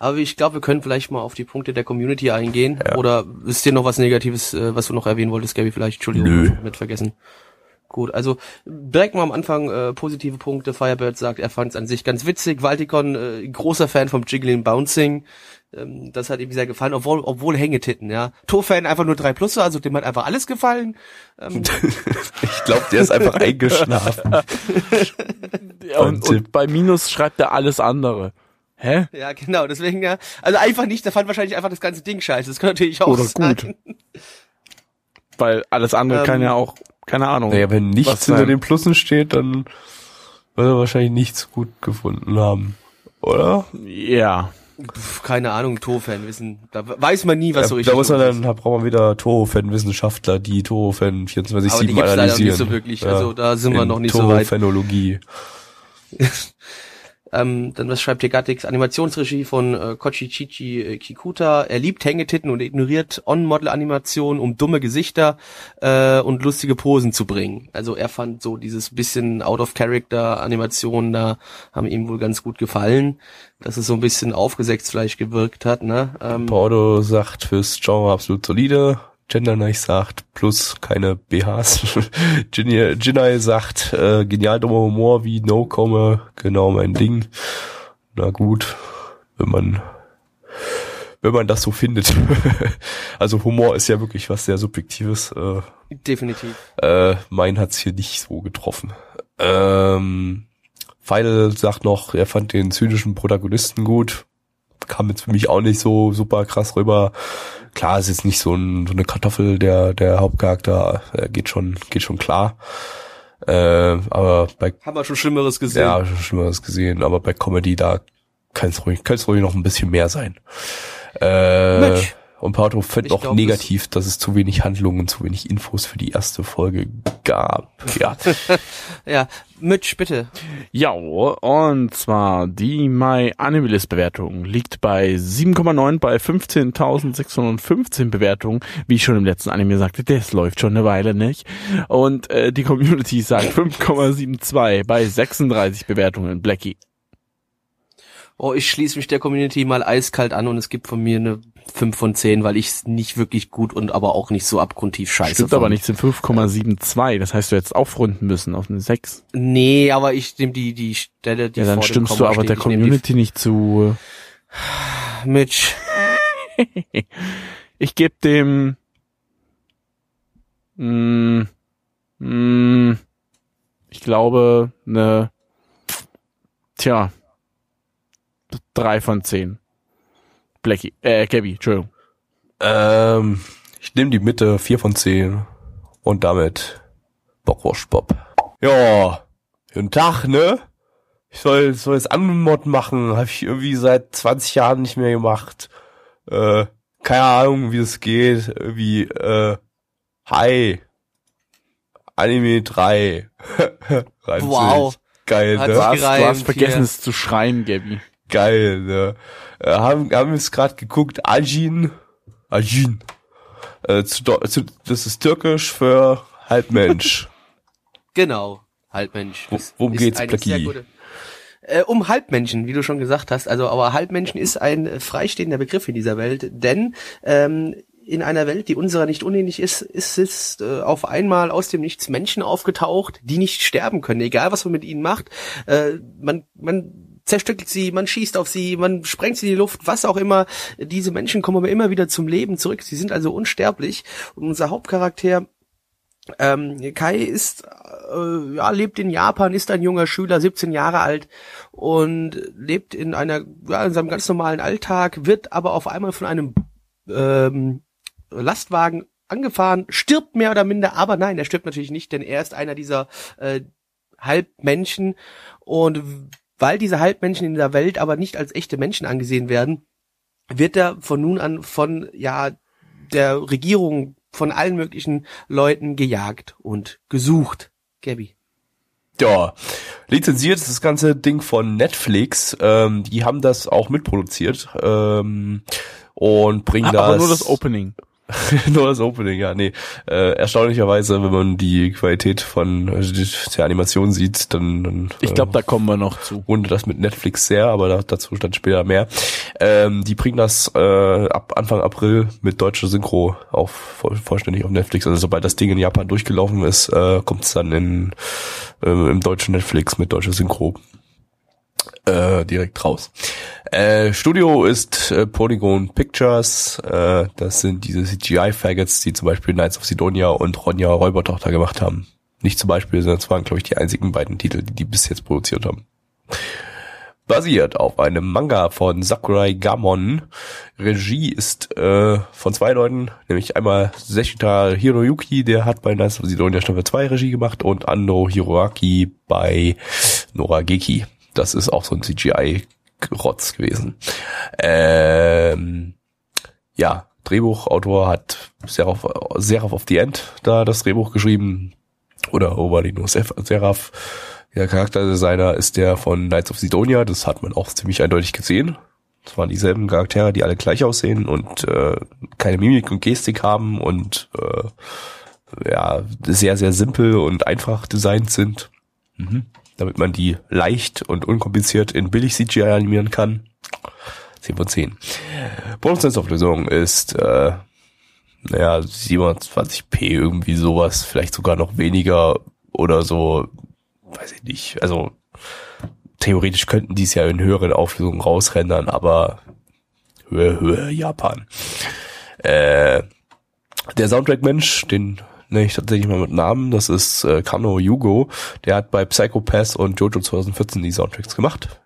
Aber ich glaube, wir können vielleicht mal auf die Punkte der Community eingehen. Ja. Oder ist dir noch was Negatives, äh, was du noch erwähnen wolltest, Gabby? Vielleicht, Entschuldigung, Nö. mit vergessen. Gut, also direkt mal am Anfang äh, positive Punkte. Firebird sagt, er fand es an sich ganz witzig. Valtikon, äh, großer Fan vom Jiggling Bouncing. Ähm, das hat ihm sehr gefallen, obwohl, obwohl Hängetitten, ja. To-Fan einfach nur drei Plusse, also dem hat einfach alles gefallen. Ähm, (laughs) Ich glaube, der ist einfach eingeschlafen. (laughs) Ja, und, und bei Minus schreibt er alles andere. Hä? ja, genau, deswegen ja. Also einfach nicht, der fand wahrscheinlich einfach das ganze Ding scheiße. Das kann natürlich auch Oder sein. gut. Weil alles andere Ähm, kann ja auch, keine Ahnung. Naja, wenn nichts hinter den Plussen steht, dann wird er wahrscheinlich nichts gut gefunden haben. Oder? Ja. Pff, keine Ahnung, To-Fan wissen. Da weiß man nie, was Ja, so richtig da muss man dann, da braucht man wieder Toho-Fan-Wissenschaftler, die Toho-Fan 24-7 Aber die gibt's leider analysieren. nicht so wirklich. Also da sind wir noch nicht so weit. Toho-Phanologie. (laughs) Ähm, dann was schreibt hier Gattix? Animationsregie von äh, Kochi Chichi äh, Kikuta. Er liebt Hängetitten und ignoriert On-Model-Animationen, um dumme Gesichter äh, und lustige Posen zu bringen. Also er fand so dieses bisschen Out-of-Character-Animationen da haben ihm wohl ganz gut gefallen, dass es so ein bisschen aufgesetzt vielleicht gewirkt hat. Ne? Ähm, Pordo sagt fürs Genre absolut solide. Gender Knight sagt plus keine BHs. (laughs) Ginny- Jinai sagt äh, genial dummer Humor wie No komme genau mein Ding. Na gut, wenn man wenn man das so findet. (laughs) also Humor ist ja wirklich was sehr subjektives. Äh, definitiv. äh, mein hat's hier nicht so getroffen. Ähm, Feidel sagt noch, er fand den zynischen Protagonisten gut. Kam jetzt für mich auch nicht so super krass rüber. Klar, ist jetzt nicht so, ein, so eine Kartoffel, der, der Hauptcharakter, äh, geht schon, geht schon klar. Äh, aber bei, Haben wir schon Schlimmeres gesehen. ja, schon Schlimmeres gesehen, aber bei Comedy, da kann es ruhig, könnte es ruhig noch ein bisschen mehr sein. Äh, Mensch. Und Pato fand Ich auch glaub, negativ, dass es zu wenig Handlungen, zu wenig Infos für die erste Folge gab. (laughs) Ja. Ja, Mitch, bitte. Ja, und zwar die My Animalist Bewertung liegt bei 7,9 bei 15.615 Bewertungen. Wie ich schon im letzten Anime sagte, das läuft schon eine Weile nicht. Und äh, die Community sagt 5,72 bei 36 Bewertungen. Blackie. Oh, ich schließe mich der Community mal eiskalt an und es gibt von mir eine 5 von 10, weil ich es nicht wirklich gut und aber auch nicht so abgrundtief scheiße Stimmt fand. aber nicht, sind 5,72. Das heißt, du hättest aufrunden müssen auf eine 6. Nee, aber ich nehme die, die Stelle, die Ja, dann stimmst du Komma aber steht. der Community nicht zu. Mitch. (laughs) Ich gebe dem. Mm, mm, ich glaube, eine. Tja. Drei von zehn. Blackie, äh, Gabby, Entschuldigung. Ähm, ich nehme die Mitte, 4 von 10. Und damit Bockwurst Bob. Ja, guten Tag, ne? Ich soll, soll jetzt Anmod machen. Habe ich irgendwie seit 20 Jahren nicht mehr gemacht. Äh, keine Ahnung, wie es geht. Irgendwie, äh, hi. Anime 3. (laughs) Reimt Wow. Geil, Hat ne? Du hast, du hast vergessen, hier. es zu schreien, Gabby. Geil, ne? Äh, haben, haben jetzt gerade geguckt, Ajin. Ajin. Äh, zu, zu, das ist türkisch für Halbmensch. (laughs) Genau. Halbmensch. Wo- worum ist geht's, gute- Äh, um Halbmenschen, wie du schon gesagt hast. Also, aber Halbmenschen ist ein freistehender Begriff in dieser Welt, denn ähm, in einer Welt, die unserer nicht unähnlich ist, ist es äh, auf einmal aus dem Nichts Menschen aufgetaucht, die nicht sterben können, egal was man mit ihnen macht. Äh, man, man zerstückelt sie, man schießt auf sie, man sprengt sie in die Luft, was auch immer. Diese Menschen kommen aber immer wieder zum Leben zurück. Sie sind also unsterblich. Und unser Hauptcharakter ähm, Kai ist, äh, ja, lebt in Japan, ist ein junger Schüler, 17 Jahre alt und lebt in einer, ja, in seinem ganz normalen Alltag, wird aber auf einmal von einem ähm, Lastwagen angefahren, stirbt mehr oder minder, aber nein, er stirbt natürlich nicht, denn er ist einer dieser äh, Halbmenschen und weil diese Halbmenschen in der Welt aber nicht als echte Menschen angesehen werden, wird er von nun an von ja der Regierung von allen möglichen Leuten gejagt und gesucht. Gabby. Ja, lizenziert ist das ganze Ding von Netflix. Ähm, die haben das auch mitproduziert ähm, und bringen das. Aber nur das Opening. (laughs) nur das Opening, ja, nee. Äh, erstaunlicherweise, wenn man die Qualität von äh, der Animation sieht, dann, dann Ich glaube, da kommen wir noch zu. wundert das mit Netflix sehr, aber da, dazu dann später mehr. Ähm, die bringen das äh, ab Anfang April mit deutscher Synchro auf voll, vollständig auf Netflix. Also sobald das Ding in Japan durchgelaufen ist, äh, kommt es dann in äh, im deutschen Netflix mit deutscher Synchro äh, direkt raus. Äh, Studio ist äh, Polygon Pictures. Äh, das sind diese CGI-Faggots, die zum Beispiel Knights of Sidonia und Ronja Räubertochter gemacht haben. Nicht zum Beispiel, sondern es waren, glaube ich, die einzigen beiden Titel, die die bis jetzt produziert haben. Basiert auf einem Manga von Sakurai Gamon. Regie ist äh, von zwei Leuten, nämlich einmal Seshita Hiroyuki, der hat bei Knights of Sidonia Staffel 2 Regie gemacht und Ando Hiroaki bei Norageki. Das ist auch so ein CGI-Rotz gewesen. Ähm, ja, Drehbuchautor hat Seraph, Seraph of the End da das Drehbuch geschrieben. Oder Oberlino Seraph. Der Charakterdesigner ist der von Knights of Sidonia. Das hat man auch ziemlich eindeutig gesehen. Das waren dieselben Charaktere, die alle gleich aussehen und äh, keine Mimik und Gestik haben und äh, ja, sehr, sehr simpel und einfach designt sind. Mhm. Damit man die leicht und unkompliziert in billig CGI animieren kann. 10 von 10. Produktionsauflösung ist äh, naja, 27p irgendwie sowas, vielleicht sogar noch weniger oder so, weiß ich nicht. Also theoretisch könnten die es ja in höheren Auflösungen rausrendern, aber Höhe, Höhe, Japan. Äh, der Soundtrack-Mensch, den nenne ich tatsächlich mal mit Namen, das ist äh, Kano Yugo, der hat bei Psychopath und Jojo 2014 die Soundtracks gemacht.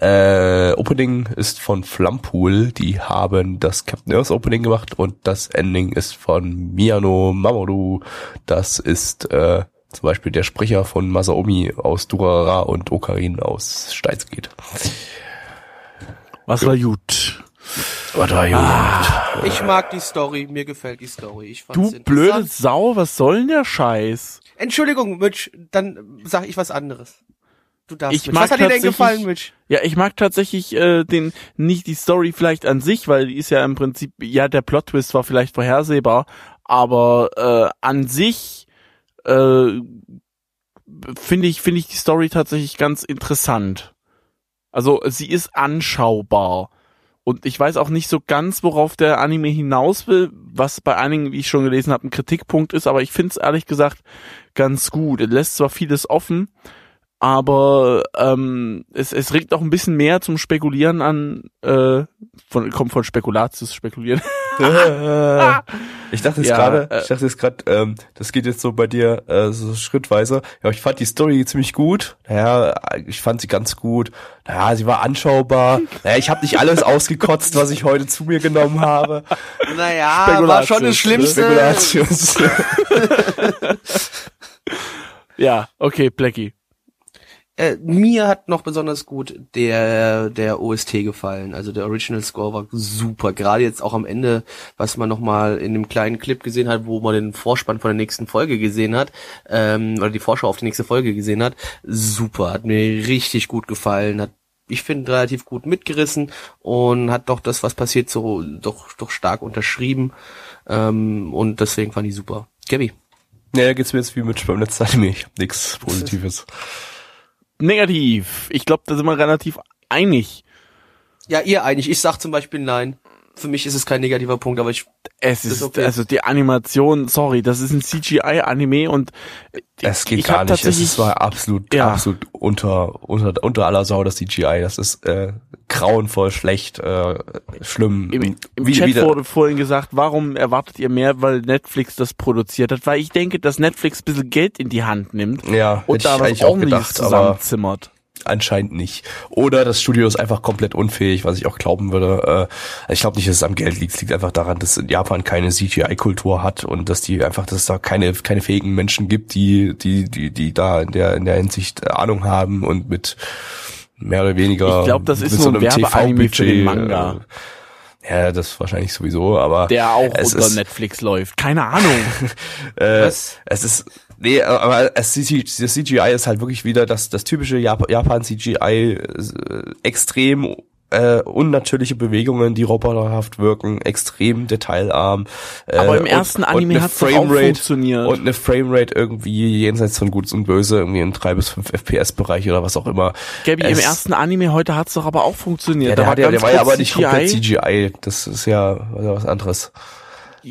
Äh, Opening ist von Flumpool, die haben das Captain Earth Opening gemacht und das Ending ist von Miyano Mamoru. Das ist äh, zum Beispiel der Sprecher von Masaomi aus Durara und Okarin aus Steins geht. Was war gut? Was war gut? Ich mag die Story, mir gefällt die Story. Ich fand's Du blöde Sau, was soll denn der Scheiß? Entschuldigung, Mitch, dann sag ich was anderes. Du darfst. Ich Mitch. mag was hat dir denn gefallen, Mitch? Ja, ich mag tatsächlich äh, den nicht die Story vielleicht an sich, weil die ist ja im Prinzip ja der Plot Twist war vielleicht vorhersehbar, aber äh, an sich äh, finde ich finde ich die Story tatsächlich ganz interessant. Also sie ist anschaubar. Und ich weiß auch nicht so ganz, worauf der Anime hinaus will, was bei einigen, wie ich schon gelesen habe, ein Kritikpunkt ist, aber ich finde es ehrlich gesagt ganz gut. Er lässt zwar vieles offen, aber ähm, es, es regt auch ein bisschen mehr zum Spekulieren an, äh, von, kommt von Spekulatius spekulieren. (laughs) Ich dachte jetzt Ja, gerade, äh, ich dachte jetzt gerade, ähm, das geht jetzt so bei dir äh, so schrittweise. Ja, ich fand die Story ziemlich gut. Naja, ich fand sie ganz gut. Naja, sie war anschaubar. Naja, ich habe nicht alles (laughs) ausgekotzt, was ich heute zu mir genommen habe. Naja, war schon das Schlimmste. Spekulatius. (laughs) ja, okay, Blackie. Äh, mir hat noch besonders gut der der OST gefallen. Also der Original Score war super. Gerade jetzt auch am Ende, was man noch mal in dem kleinen Clip gesehen hat, wo man den Vorspann von der nächsten Folge gesehen hat, ähm, oder die Vorschau auf die nächste Folge gesehen hat. Super, hat mir richtig gut gefallen. Hat ich finde relativ gut mitgerissen und hat doch das, was passiert, so doch doch stark unterschrieben. Ähm, und deswegen fand ich super. Gabby. naja, geht's mir jetzt wie mit beim letzten Anime. Ich hab nix (laughs) Positives. Negativ. Ich glaube, da sind wir relativ einig. Ja, ihr einig. Ich sag zum Beispiel nein. Für mich ist es kein negativer Punkt, aber ich Es ist okay. also die Animation, sorry, das ist ein CGI-Anime und Es geht gar nicht. Es war absolut, Ja. absolut unter, unter, unter aller Sau das CGI. Das ist äh, grauenvoll, schlecht, äh, schlimm. Im, im Wie- Chat wieder- wurde vorhin gesagt, warum erwartet ihr mehr, weil Netflix das produziert hat? Weil ich denke, dass Netflix ein bisschen Geld in die Hand nimmt Ja, und da was ordentliches gedacht, zusammenzimmert. Anscheinend nicht. Oder das Studio ist einfach komplett unfähig, was ich auch glauben würde. Äh, ich glaube nicht, dass es am Geld liegt. Es liegt einfach daran, dass Japan keine CGI-Kultur hat und dass die einfach, dass es da keine keine fähigen Menschen gibt, die die die die da in der in der Hinsicht Ahnung haben und mit mehr oder weniger. Ich glaub, das ist mit so ein einem Werbeanime für den Manga. Äh, ja, das wahrscheinlich sowieso, aber Der auch unter ist, Netflix läuft. Keine Ahnung. (laughs) äh, Was? es ist nee, aber es, CGI das CGI ist halt wirklich wieder das das typische Jap Japan CGI äh, extrem äh, unnatürliche Bewegungen, die roboterhaft wirken, extrem detailarm. Äh, Aber im ersten und Anime auch Framerate- funktioniert. Und eine Framerate irgendwie jenseits von Gut und Böse, irgendwie im 3 bis 5 FPS-Bereich oder was auch immer. Gabby, im Es- ersten Anime heute hat's doch aber auch funktioniert. Ja, Da der, hat ja, der ganz war ja aber nicht komplett CGI. Das ist ja was anderes.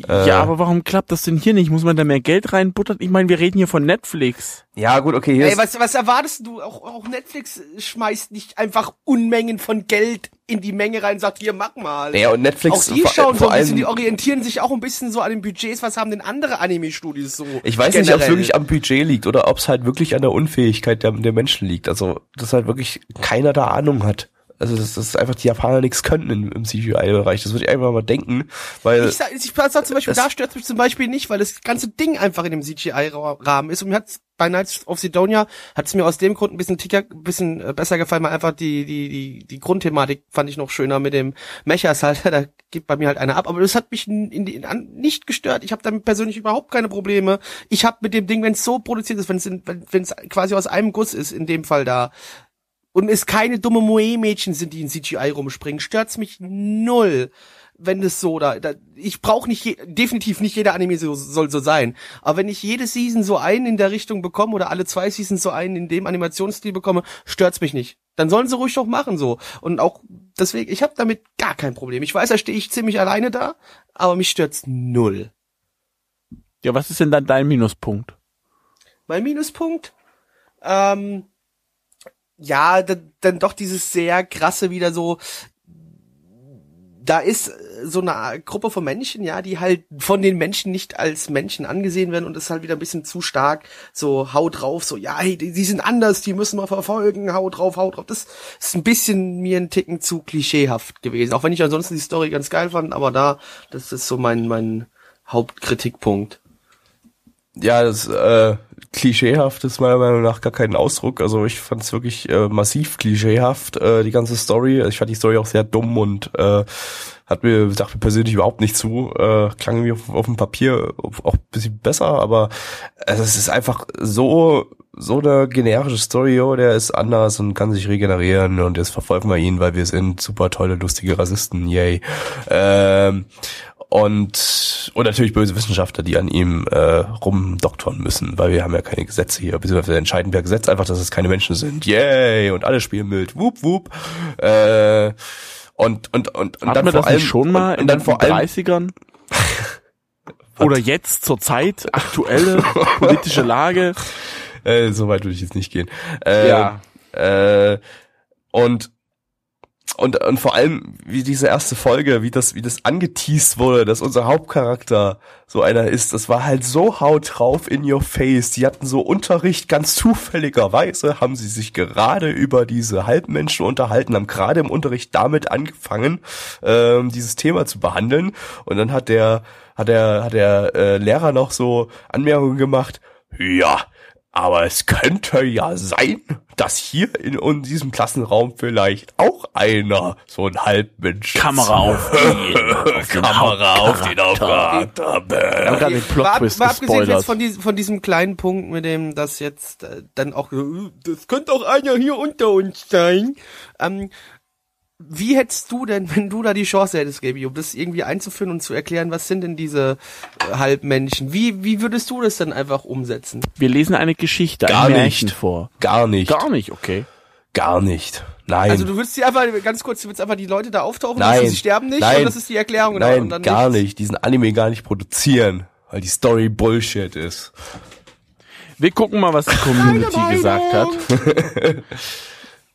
Äh. Ja, aber warum klappt das denn hier nicht? Muss man da mehr Geld reinbuttern? Ich meine, wir reden hier von Netflix. Ja, gut, okay, hier Ey, ist, was, was erwartest du? Auch, auch Netflix schmeißt nicht einfach Unmengen von Geld in die Menge rein und sagt, hier, mach mal. ja, und Netflix auch die vor- schauen so ein bisschen, die orientieren sich auch ein bisschen so an den Budgets, was haben denn andere Anime-Studios so? Ich weiß nicht, ob es generell? wirklich am Budget liegt oder ob es halt wirklich an der Unfähigkeit der, der Menschen liegt. Also, dass halt wirklich keiner da Ahnung hat. Also, dass, dass einfach die Japaner nichts könnten im, im CGI-Bereich. Das würde ich einfach mal denken, weil Ich sag, ich sag zum Beispiel, das- da stört mich zum Beispiel nicht, weil das ganze Ding einfach in dem CGI-Rahmen ist und mir hat's bei Knights of Sidonia hat's mir aus dem Grund ein bisschen ticker, ein bisschen äh, besser gefallen, weil einfach die, die, die, die Grundthematik fand ich noch schöner mit dem Mechas halt, da gibt bei mir halt einer ab, aber das hat mich in, in, in, nicht gestört. Ich habe damit persönlich überhaupt keine Probleme. Ich habe mit dem Ding, wenn es so produziert ist, wenn es wenn es quasi aus einem Guss ist, in dem Fall da, und es keine dumme Moe-Mädchen sind, die in CGI rumspringen, stört's mich null, wenn es so da, da ich brauche nicht je, definitiv nicht jeder Anime so, soll so sein, aber wenn ich jede Season so einen in der Richtung bekomme oder alle zwei Seasons so einen in dem Animationsstil bekomme, stört's mich nicht. Dann sollen sie ruhig doch machen so und auch deswegen, ich habe damit gar kein Problem. Ich weiß, da stehe ich ziemlich alleine da, aber mich stört's null. Ja, was ist denn dann dein Minuspunkt? Mein Minuspunkt? Ähm, ja, dann, dann doch dieses sehr krasse wieder so. Da ist äh, so eine Gruppe von Menschen, ja, die halt von den Menschen nicht als Menschen angesehen werden und ist halt wieder ein bisschen zu stark. So, hau drauf, so, ja, hey, die, die sind anders, die müssen wir verfolgen, hau drauf, hau drauf. Das ist ein bisschen mir ein Ticken zu klischeehaft gewesen. Auch wenn ich ansonsten die Story ganz geil fand, aber da, das ist so mein, mein Hauptkritikpunkt. ja, das äh, klischeehaft ist meiner Meinung nach gar kein Ausdruck. Also ich fand es wirklich äh, massiv klischeehaft, äh, die ganze Story. Ich fand die Story auch sehr dumm und äh, Hat mir, sagt mir persönlich überhaupt nicht zu. Äh, klang mir auf, auf dem Papier auch ein bisschen besser, aber also es ist einfach so, so eine generische Story, oh, der ist anders und kann sich regenerieren und jetzt verfolgen wir ihn, weil wir sind super tolle, lustige Rassisten, yay. Ähm, und, und natürlich böse Wissenschaftler, die an ihm äh, rumdoktoren müssen, weil wir haben ja keine Gesetze hier, beziehungsweise entscheiden per Gesetz einfach, dass es keine Menschen sind. Yay! Und alle spielen mit. Wup, wup. Äh, und, und, und, und Hatten dann wir vor das allem, schon mal und, in und dann den vor allem, 30ern? (laughs) Oder jetzt zur Zeit, aktuelle (laughs) politische Lage. äh, so weit würde ich jetzt nicht gehen. Äh, Ja. Äh, und und und vor allem wie diese erste Folge, wie das wie das angeteased wurde, dass unser Hauptcharakter so einer ist, das war halt so haut drauf in your face. Die hatten so Unterricht ganz zufälligerweise haben sie sich gerade über diese Halbmenschen unterhalten, haben gerade im Unterricht damit angefangen, ähm, dieses Thema zu behandeln und dann hat der hat der hat der äh, Lehrer noch so Anmerkungen gemacht. Ja, aber es könnte ja sein, dass hier in, in diesem Klassenraum vielleicht auch einer so ein Halbmensch Kamera auf (laughs) ihn. Kamera auf den Hauptcharakter. Wir haben gerade den Plot-Twist mal abgesehen jetzt von, diesem, von diesem kleinen Punkt, mit dem das jetzt äh, dann auch, äh, das könnte auch einer hier unter uns sein. Ähm, wie hättest du denn, (laughs) wenn du da die Chance hättest, Gaby, um das irgendwie einzuführen und zu erklären, was sind denn diese äh, Halbmenschen? Wie, wie würdest du das dann einfach umsetzen? Wir lesen eine Geschichte, Gar ein nicht. Vor. Gar nicht. Gar nicht, okay. Gar nicht. Nein. Also du würdest die einfach, ganz kurz, du würdest einfach die Leute da auftauchen Nein. lassen, sie sterben nicht Nein. und das ist die Erklärung. Nein, und dann gar nichts. nicht. Diesen Anime gar nicht produzieren, weil die Story Bullshit ist. Wir gucken mal, was die (laughs) Community gesagt hat. (laughs)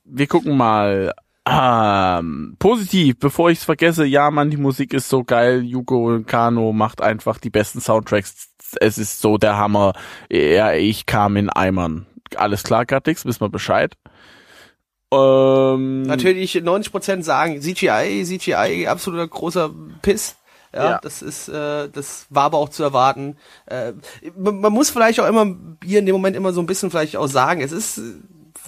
Wir gucken mal. Ähm, positiv, bevor ich's vergesse, ja, Mann, die Musik ist so geil. Yugo Kano macht einfach die besten Soundtracks. Es ist so der Hammer. Ja, ich kam in Eimern. Alles klar, Gattix, wissen wir Bescheid. Ähm, Natürlich 90% sagen CGI, CGI, absoluter großer Piss. Ja, Ja. das ist, äh, das war aber auch zu erwarten. Äh, man, man muss vielleicht auch immer hier in dem Moment immer so ein bisschen vielleicht auch sagen, es ist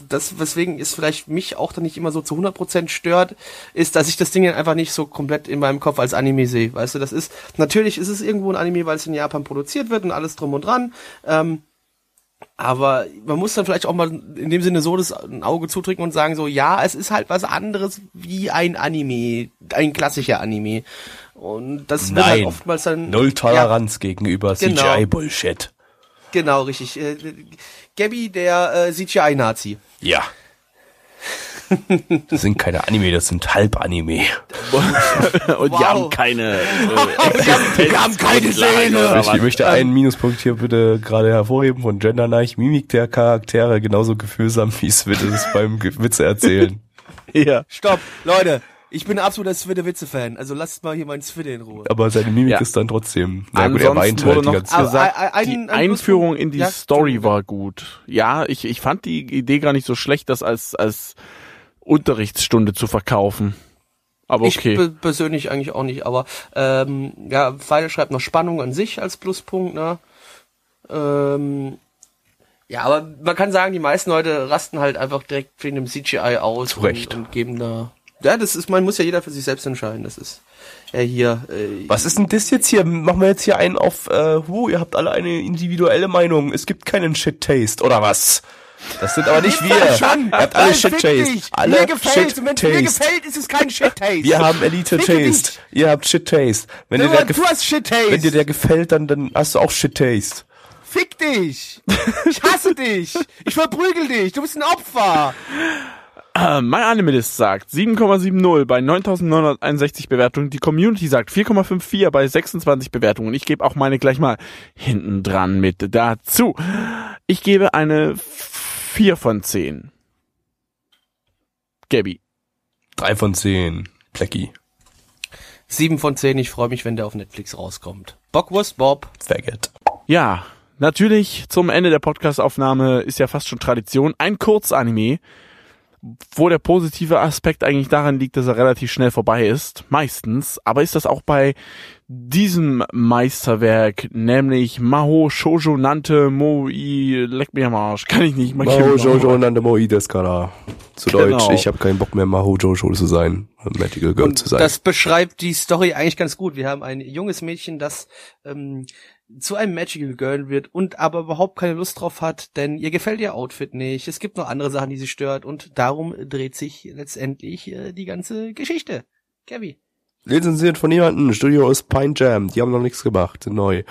das, weswegen es vielleicht mich auch dann nicht immer so zu 100% stört, ist, dass ich das Ding einfach nicht so komplett in meinem Kopf als Anime sehe. Weißt du, das ist, natürlich ist es irgendwo ein Anime, weil es in Japan produziert wird und alles drum und dran. Ähm, aber man muss dann vielleicht auch mal in dem Sinne so das ein Auge zudrücken und sagen so, ja, es ist halt was anderes wie ein Anime, ein klassischer Anime. Und das wird halt Nein. oftmals dann... Null Toleranz gegenüber Genau. CGI-Bullshit. Genau, richtig. Äh, Gabby, der äh, CGI-Nazi. Ja. Das sind keine Anime, das sind Halbanime. (laughs) und die Wow. haben keine. Äh, (laughs) Wir haben keine Seele. Ich möchte einen Minuspunkt hier bitte gerade hervorheben von Genderneich. Mimik der Charaktere genauso gefühlsam, wie es wird es beim Witze erzählen. (laughs) ja. Stopp, Leute. Ich bin absoluter Swidde-Witze-Fan. Also lasst mal hier meinen Swidde in Ruhe. Aber seine Mimik Ja. ist dann trotzdem, na gut, er Ansonsten weint wurde halt die noch ganze Zeit. gesagt, Aber ein- die ein- ein Einführung in die Ja, Story war gut. Ja, ich, ich fand die Idee gar nicht so schlecht, das als, als Unterrichtsstunde zu verkaufen. Aber Ich okay. pe- persönlich eigentlich auch nicht, aber ähm, ja, Pfeil schreibt noch Spannung an sich als Pluspunkt, ne? Ähm, ja, aber man kann sagen, die meisten Leute rasten halt einfach direkt wegen dem CGI aus Zu Recht. Und, und geben da. Ja, das ist, man muss ja jeder für sich selbst entscheiden. Das ist ja hier. Äh, Was ist denn das jetzt hier? Machen wir jetzt hier einen auf, äh, hu, ihr habt alle eine individuelle Meinung. Es gibt keinen Shit-Taste, oder was? Das sind aber nicht wir. Ihr habt alle Shit-Taste. dich. Alle mir gefällt, und wenn es mir gefällt, ist es kein (laughs) Shit-Taste. Wir haben Elite-Taste. dich. Ihr habt. Wenn, dir der du gef- hast Shit-Taste. wenn dir der gefällt, dann, dann hast du auch Shit-Taste. Fick dich! Ich hasse dich! Ich verprügel dich! Du bist ein Opfer! (laughs) (clears throat) Mein Animalist sagt 7,70 bei 9961 Bewertungen. Die Community sagt 4,54 bei 26 Bewertungen. Ich gebe auch meine gleich mal hinten dran mit dazu. Ich gebe eine 4 von 10. Gabby. Drei von zehn. Plecky. Sieben von zehn, ich freue mich, wenn der auf Netflix rauskommt. Bockwurst Bob. Faggot. Ja, natürlich zum Ende der Podcastaufnahme ist ja fast schon Tradition ein Kurzanime, wo der positive Aspekt eigentlich daran liegt, dass er relativ schnell vorbei ist, meistens. Aber ist das auch bei diesem Meisterwerk, nämlich Maho Shoujo Nante Moi Leck mir am Arsch. Kann ich nicht. Maho Jojo Nande Moi Deskara. Zu Genau. Deutsch, ich habe keinen Bock mehr Maho Jojo zu sein, Magical Girl Und zu sein. das beschreibt die Story eigentlich ganz gut. Wir haben ein junges Mädchen, das ähm, zu einem Magical Girl wird und aber überhaupt keine Lust drauf hat, denn ihr gefällt ihr Outfit nicht. Es gibt noch andere Sachen, die sie stört und darum dreht sich letztendlich äh, die ganze Geschichte. Kevin. Lizenziert von jemandem, Studio ist Pine Jam, die haben noch nichts gemacht, neu.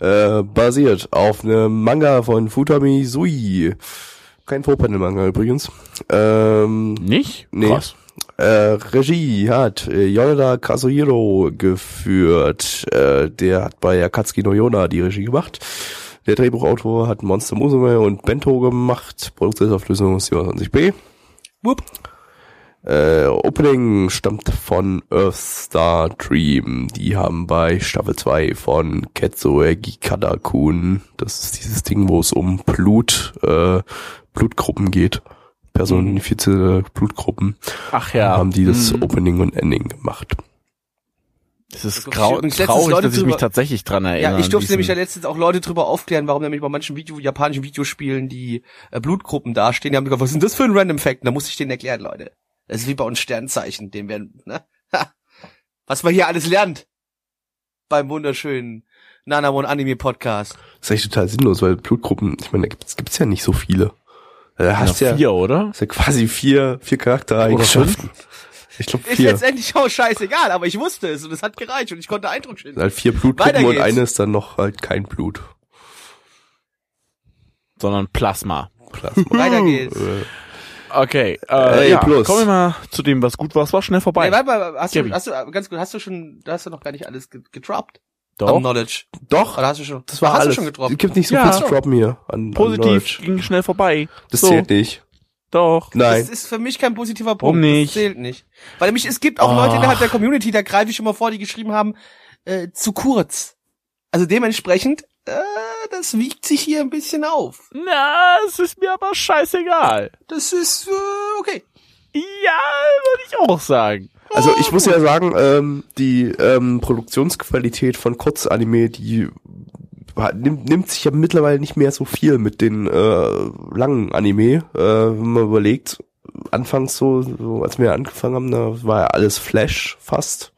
Äh, basiert auf einem Manga von Futami Sui. Kein Vorpanel-Manga übrigens. Ähm, Nicht? Nee. Krass. Äh, Regie hat äh, Yoneda Kazuhiro geführt. Äh, der hat bei Akatsuki no Yona die Regie gemacht. Der Drehbuchautor hat Monster Musume und Bento gemacht. Produktionsauflösung ist 27b. Whoop. Äh, Opening stammt von Earthstar Dream. Die haben bei Staffel 2 von Ketsue Gikada-kun, das ist dieses Ding, wo es um Blut, äh, Blutgruppen geht. Personifizierte Blutgruppen Ach ja. haben die das Hm. Opening und Ending gemacht. Es ist grau traurig, Leute dass ich mich tatsächlich dran erinnere. Ja, ich durfte nämlich ja letztens auch Leute drüber aufklären, warum nämlich bei manchen Video, japanischen Videospielen die äh, Blutgruppen dastehen. Die haben gesagt, was ist denn das für ein Random Fact? Und Da musste ich denen erklären, Leute. Das ist wie bei uns Sternzeichen, den werden, ne? Ha. Was man hier alles lernt. Beim wunderschönen Nanamon Anime Podcast. Das ist echt total sinnlos, weil Blutgruppen, ich meine, da gibt's, gibt's ja nicht so viele. Da hast Ja, ja, vier, oder? hast ja quasi vier, vier Charaktereigenschaften. Ich glaube Ist vier. letztendlich auch scheißegal, aber ich wusste es und es hat gereicht und ich konnte Eindruck schinden. halt vier Blutgruppen und eine ist dann noch halt kein Blut. Sondern Plasma. Plasma. (laughs) Weiter geht's. Äh, Okay, äh, Ey, ja, plus. kommen wir mal zu dem, was gut war. Es war schnell vorbei. Nee, warte mal, hast du, hast du, ganz gut, hast du schon, da hast du noch gar nicht alles ge- gedroppt. Doch. Am Knowledge. Doch, Oder hast du schon? das war hast alles. du schon gedroppt? Es gibt nicht so Ja. viel zu droppen hier an, an Positiv, Deutsch. ging schnell vorbei. Das so, zählt nicht. Doch. Nein. Das ist für mich kein positiver Punkt. Warum nicht? Das zählt nicht. Weil nämlich, es gibt auch Oh. Leute innerhalb der Community, da greife ich schon mal vor, die geschrieben haben, äh, zu kurz. Also dementsprechend, äh, das wiegt sich hier ein bisschen auf. Na, es ist mir aber scheißegal. Das ist, äh, okay. Ja, würde ich auch sagen. Also ich muss ja sagen, ähm, die ähm, Produktionsqualität von Kurzanime, die nimmt, nimmt sich ja mittlerweile nicht mehr so viel mit den äh, langen Anime, äh, wenn man überlegt. Anfangs so, so, als wir angefangen haben, da war ja alles Flash fast.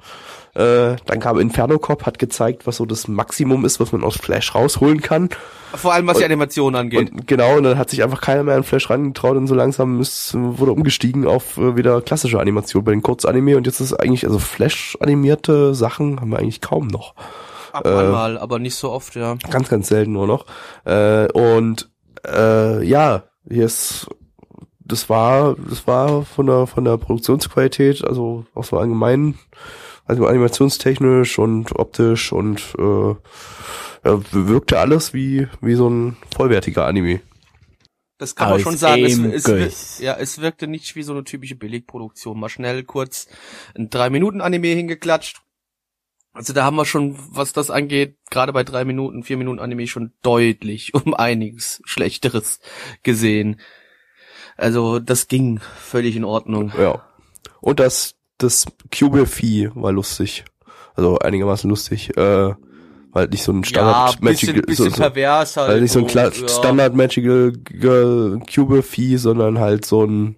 Äh, dann kam Inferno Cop, hat gezeigt, was so das Maximum ist, was man aus Flash rausholen kann. Vor allem, was die Animation angeht. Und genau, und dann hat sich einfach keiner mehr an Flash rangetraut und so langsam ist, wurde umgestiegen auf äh, wieder klassische Animation bei den Kurzanime und jetzt ist eigentlich, also Flash animierte Sachen haben wir eigentlich kaum noch. Ab und an mal, aber nicht so oft, ja. Ganz, ganz selten nur noch. Äh, und äh, ja, hier ist das war, das war von der von der Produktionsqualität, also auch so allgemein, also animationstechnisch und optisch und äh, ja, wirkte alles wie wie so ein vollwertiger Anime. Das kann man schon sagen. Es, es, ja, es wirkte nicht wie so eine typische Billigproduktion. Mal schnell kurz ein drei Minuten Anime hingeklatscht. Also da haben wir schon, was das angeht, gerade bei drei Minuten, vier Minuten Anime schon deutlich (laughs) um einiges Schlechteres gesehen. Also das ging völlig in Ordnung. Ja. Und das das Cube Vieh war lustig. Also einigermaßen lustig. Äh, weil nicht so ein Ja, Standard bisschen, Magical bisschen so, so, pervers halt. Also nicht so ein Kla ja. Standard Magical Girl Cube Vieh, sondern halt so ein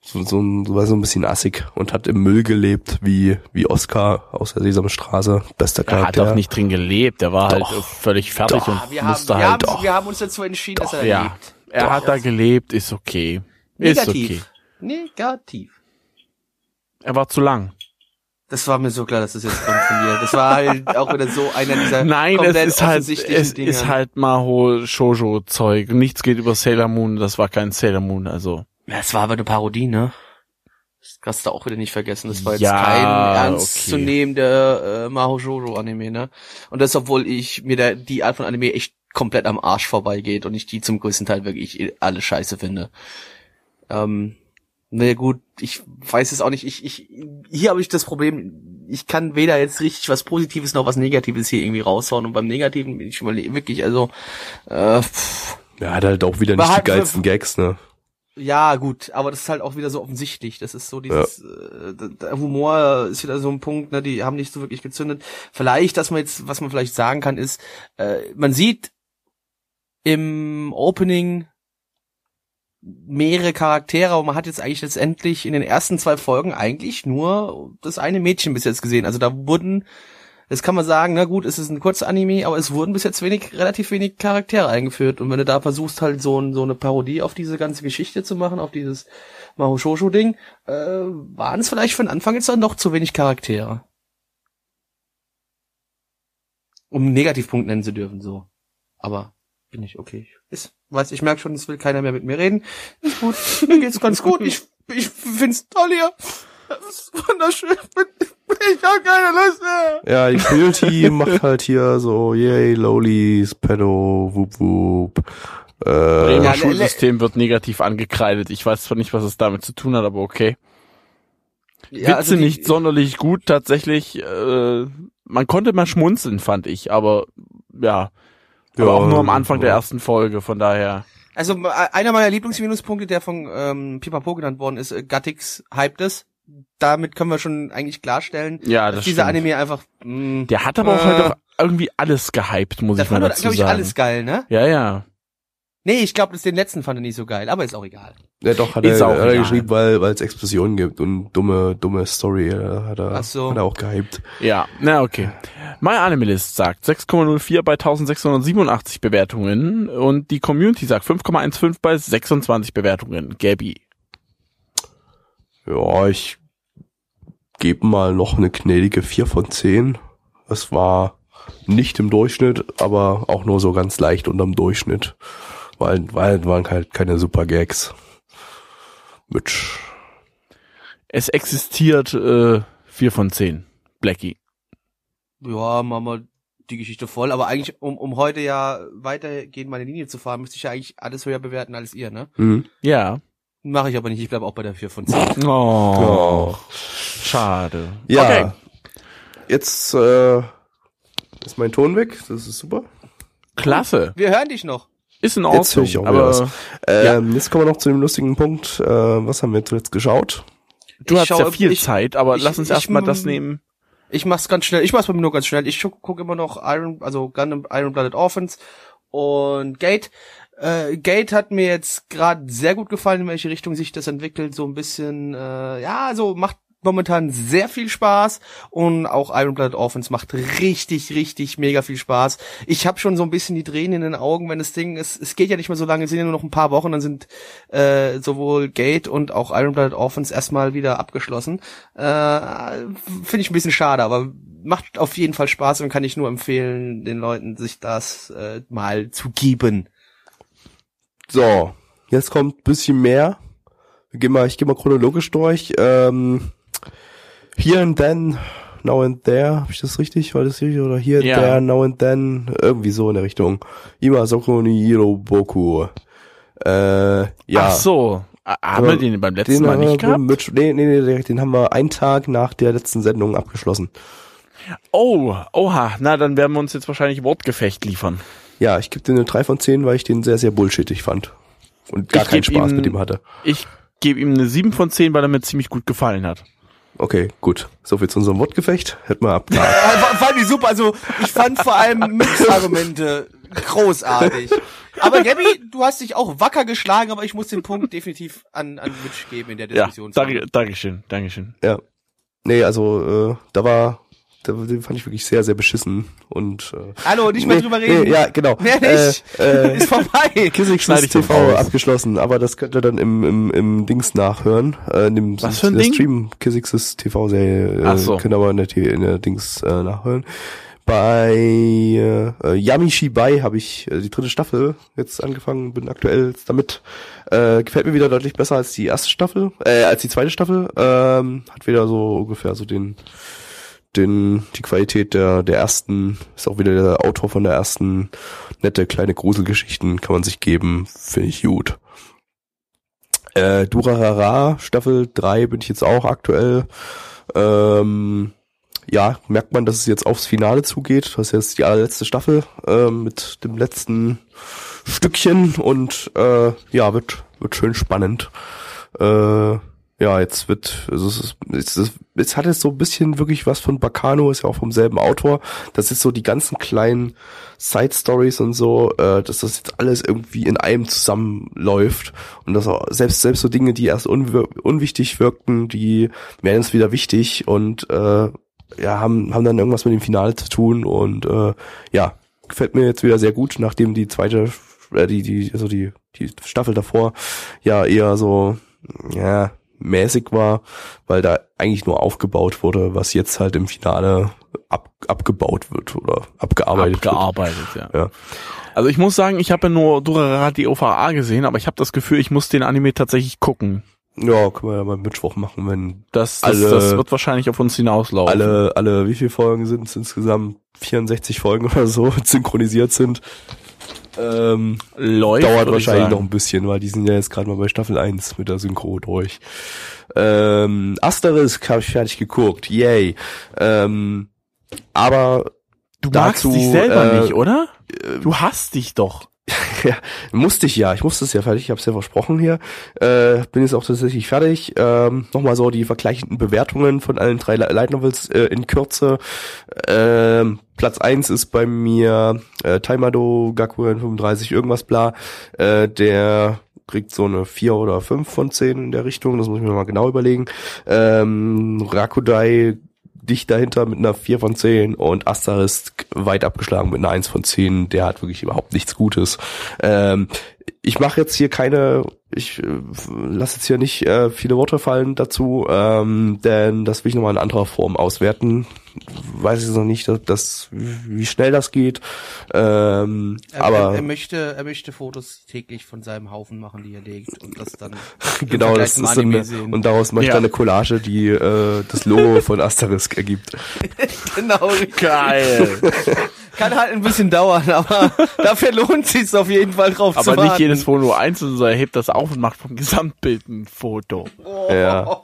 so, so ein so war so ein bisschen assig und hat im Müll gelebt wie wie Oscar aus der Sesamstraße, bester Er hat Charakter. doch nicht drin gelebt. Er war Doch. halt völlig fertig Doch. und wir, haben, musste wir, halt. haben, wir haben uns dazu entschieden, dass er ja, lebt. er Doch. hat da gelebt, ist okay. Ist okay. Negativ. Er war zu lang. Das war mir so klar, dass das jetzt kommt von dir. Das war halt auch wieder so einer dieser (laughs) Nein, es komplett ist halt, es ist halt Maho Shoujo Zeug. Nichts geht über Sailor Moon. Das war kein Sailor Moon, also. Ja, es war aber eine Parodie, ne? Das kannst du auch wieder nicht vergessen. Das war jetzt Ja, kein ernst okay. zu nehmender äh, Maho Shoujo Anime, ne? Und das, obwohl ich mir da die Art von Anime echt komplett am Arsch vorbeigeht und ich die zum größten Teil wirklich alle scheiße finde. Ähm, na ja, gut, ich weiß es auch nicht. Ich, ich, hier habe ich das Problem, ich kann weder jetzt richtig was Positives noch was Negatives hier irgendwie raushauen. Und beim Negativen bin ich schon mal wirklich, also, äh, pff, Ja, hat halt auch wieder nicht die geilsten Gags, ne? Ja, gut, aber das ist halt auch wieder so offensichtlich. Das ist so dieses äh, der Humor ist wieder so ein Punkt, ne, die haben nicht so wirklich gezündet. Vielleicht, dass man jetzt, was man vielleicht sagen kann, ist, äh, man sieht im Opening mehrere Charaktere und man hat jetzt eigentlich letztendlich in den ersten zwei Folgen eigentlich nur das eine Mädchen bis jetzt gesehen. Also da wurden Jetzt kann man sagen, na gut, es ist ein kurzer Anime, aber es wurden bis jetzt wenig, relativ wenig Charaktere eingeführt. Und wenn du da versuchst, halt so, ein, so eine Parodie auf diese ganze Geschichte zu machen, auf dieses Mahou-Shoujo-Ding, äh, waren es vielleicht von Anfang jetzt dann doch zu wenig Charaktere. Um einen Negativpunkt nennen zu dürfen, so. Aber bin ich okay. Ist, weiß, ich merke schon, es will keiner mehr mit mir reden. Ist gut, (laughs) mir geht's ganz gut. Ich, ich find's toll hier. Das ist wunderschön. Ich hab keine Lust mehr. Ja, die Community (laughs) macht halt hier so, yay, Lowlies, Pedo, wup wup. Äh, Bremer Ja, Schulsystem wird negativ angekreidet. Ich weiß zwar nicht, was es damit zu tun hat, aber okay. Ja, Witze also die- nicht sonderlich gut, tatsächlich. Äh, man konnte mal schmunzeln, fand ich, aber ja. Aber Ja, auch nur am Anfang der ersten Folge, von daher. Also äh, einer meiner Lieblingsminuspunkte, der von ähm, Pipapo genannt worden ist, äh, Gattix hyped es. Damit können wir schon eigentlich klarstellen, Ja, dass das dieser stimmt. Anime einfach. Mh, Der hat aber auch Äh, halt auch irgendwie alles gehypt, muss das ich mal dazu glaube ich sagen. alles geil, ne? Ja, ja. Nee, ich glaube, den letzten fand er nicht so geil, aber ist auch egal. ja, doch, hat Ist er, auch hat er geschrieben, weil weil es Explosionen gibt und dumme, dumme Story äh, hat er, Ach so. hat er auch gehypt. Ja, na okay. My Animalist sagt 6,04 bei 1687 Bewertungen und die Community sagt 5,15 bei 26 Bewertungen. Gabby. Ja, ich gebe mal noch eine gnädige 4 von 10. Es war nicht im Durchschnitt, aber auch nur so ganz leicht unterm Durchschnitt. Weil, weil waren halt keine super Gags. Mitch. Es existiert äh, 4 von 10. Blackie. Ja, machen wir die Geschichte voll. Aber eigentlich, um, um heute ja weitergehend meine Linie zu fahren, müsste ich ja eigentlich alles höher bewerten als ihr, ne? Mhm. Ja. Mache ich aber nicht. Ich bleibe auch bei der 4 von 10. Oh, schade. Ja. Okay. Jetzt äh, ist mein Ton weg. Das ist super. Klasse. Wir hören dich noch. Ist in Jetzt höre Ordnung. ich auch aber was. Ähm, Jetzt kommen wir noch zu dem lustigen Punkt. Äh, was haben wir zuletzt geschaut? du Ich hast ja viel ich- Zeit, aber ich- lass uns erstmal das nehmen. Ich mach's ganz schnell. Ich mach's bei mir nur ganz schnell. Ich gucke guck immer noch Iron, also Gundam Iron Blooded Orphans und Gate. Äh, Gate hat mir jetzt gerade sehr gut gefallen, in welche Richtung sich das entwickelt. So ein bisschen, äh, ja, so macht momentan sehr viel Spaß und auch Iron Blooded Orphans macht richtig, richtig mega viel Spaß. Ich habe schon so ein bisschen die Tränen in den Augen, wenn das Ding, es, es geht ja nicht mehr so lange, es sind ja nur noch ein paar Wochen, dann sind äh, sowohl Gate und auch Iron Blooded Orphans erstmal wieder abgeschlossen. Äh, Finde ich ein bisschen schade, aber macht auf jeden Fall Spaß und kann ich nur empfehlen, den Leuten sich das äh, mal zu geben. So, jetzt kommt bisschen mehr. Wir gehen mal, ich gehe mal chronologisch durch. Ähm, here and then, now and there, habe ich das richtig? War das richtig? Oder here and Ja. there, now and then, irgendwie so in der Richtung. Ima Soko ni Boku. Äh, ja. Ach so. Haben wir den beim letzten Den Mal nicht gehabt? Mit, nee, nee, nee, den haben wir einen Tag nach der letzten Sendung abgeschlossen. Oh, oha. Na, dann werden wir uns jetzt wahrscheinlich Wortgefecht liefern. Ja, ich gebe den eine 3 von 10, weil ich den sehr, sehr bullshittig fand. Und gar Ich keinen Spaß ihm- mit ihm hatte. Ich gebe ihm eine 7 von 10, weil er mir ziemlich gut gefallen hat. Okay, gut. So viel zu unserem Wortgefecht. Hätten wir abgehakt. Äh, fand ich super. Also ich fand vor allem Mix-Argumente großartig. Aber Gabby, du hast dich auch wacker geschlagen, aber ich muss den Punkt definitiv an, an Mitch geben in der Ja, Diskussion. danke, Dankeschön, Dankeschön. Ja. Nee, also äh, da war, den fand ich wirklich sehr, sehr beschissen und äh, Hallo, nicht mehr nee, drüber reden. Nee, ja, genau. Mehr nicht. Äh, äh, Ist vorbei. Kissix Schneid ich TV abgeschlossen, aber das könnt ihr dann im, im, im Dings nachhören. Äh, in dem Was für ein Ding? Stream Kissix's TV-Serie äh, Ach so. könnt ihr aber in der, T- in der Dings äh, nachhören. Bei äh, äh, Yami Shibai habe ich äh, die dritte Staffel jetzt angefangen, bin aktuell damit. Äh, gefällt mir wieder deutlich besser als die erste Staffel, äh, als die zweite Staffel. Ähm, hat wieder so ungefähr so den den die Qualität der der ersten ist auch wieder der Autor von der ersten nette kleine Gruselgeschichten kann man sich geben finde ich gut äh, Durarara Staffel 3 bin ich jetzt auch aktuell ähm, ja, merkt man, dass es jetzt aufs Finale zugeht. Das ist jetzt die allerletzte Staffel äh, mit dem letzten Stückchen und äh, ja, wird, wird schön spannend. Äh, ja, jetzt wird, also es, ist, es, ist, es hat jetzt so ein bisschen wirklich was von Bacano, ist ja auch vom selben Autor. Das ist so die ganzen kleinen Side Stories und so, äh, dass das jetzt alles irgendwie in einem zusammenläuft und das auch, selbst selbst so Dinge, die erst unwir unwichtig wirkten, die werden jetzt wieder wichtig und äh, ja haben haben dann irgendwas mit dem Finale zu tun und äh, ja gefällt mir jetzt wieder sehr gut, nachdem die zweite äh, die die also die die Staffel davor ja eher so ja mäßig war, weil da eigentlich nur aufgebaut wurde, was jetzt halt im Finale ab, abgebaut wird oder abgearbeitet, Abgearbeitet, wird. ja. Ja. Also ich muss sagen, ich habe ja nur Durarara die OVA gesehen, aber ich habe das Gefühl, ich muss den Anime tatsächlich gucken. Ja, können wir ja mal Mittwoch machen, wenn Das, das, Alle- das wird wahrscheinlich auf uns hinauslaufen. alle, alle, wie viele Folgen sind es insgesamt? 64 Folgen (laughs) oder so synchronisiert sind. Ähm, Läuft, dauert wahrscheinlich noch ein bisschen, weil die sind ja jetzt gerade mal bei Staffel 1 mit der Synchro durch. Ähm, Asterisk habe ich fertig geguckt, yay. Ähm, aber Du dazu, magst dich selber äh, nicht, oder? Du hasst dich doch. (laughs) ja, musste ich ja, ich musste es ja fertig, ich habe es ja versprochen hier. Äh, bin jetzt auch tatsächlich fertig. Ähm, Nochmal so die vergleichenden Bewertungen von allen drei Li- Light Novels äh, in Kürze. Ähm, Platz eins ist bei mir äh, Taimado Gakuen 35 irgendwas bla. Äh, der kriegt so eine vier oder fünf von zehn in der Richtung, das muss ich mir mal genau überlegen. Ähm, Rakudai dicht dahinter mit einer 4 von 10 und Asterisk weit abgeschlagen mit einer 1 von 10. Der hat wirklich überhaupt nichts Gutes. Ähm, ich mache jetzt hier keine, ich äh, lasse jetzt hier nicht äh, viele Worte fallen dazu, ähm, denn das will ich nochmal in anderer Form auswerten. Weiß ich noch nicht, dass, dass, wie schnell das geht. Ähm, Er, aber er, er möchte, er möchte Fotos täglich von seinem Haufen machen, die er legt und das dann (laughs) genau, das ist eine, sehen. und daraus mache ich Ja. dann eine Collage, die äh, das Logo von (laughs) Asterisk ergibt. genau. (laughs) Geil. Kann halt ein bisschen dauern, aber dafür lohnt sich's auf jeden Fall drauf zu aber warten. nicht jedes Foto einzeln, sondern er hebt das auf und macht vom Gesamtbild ein Foto. Ja. (laughs)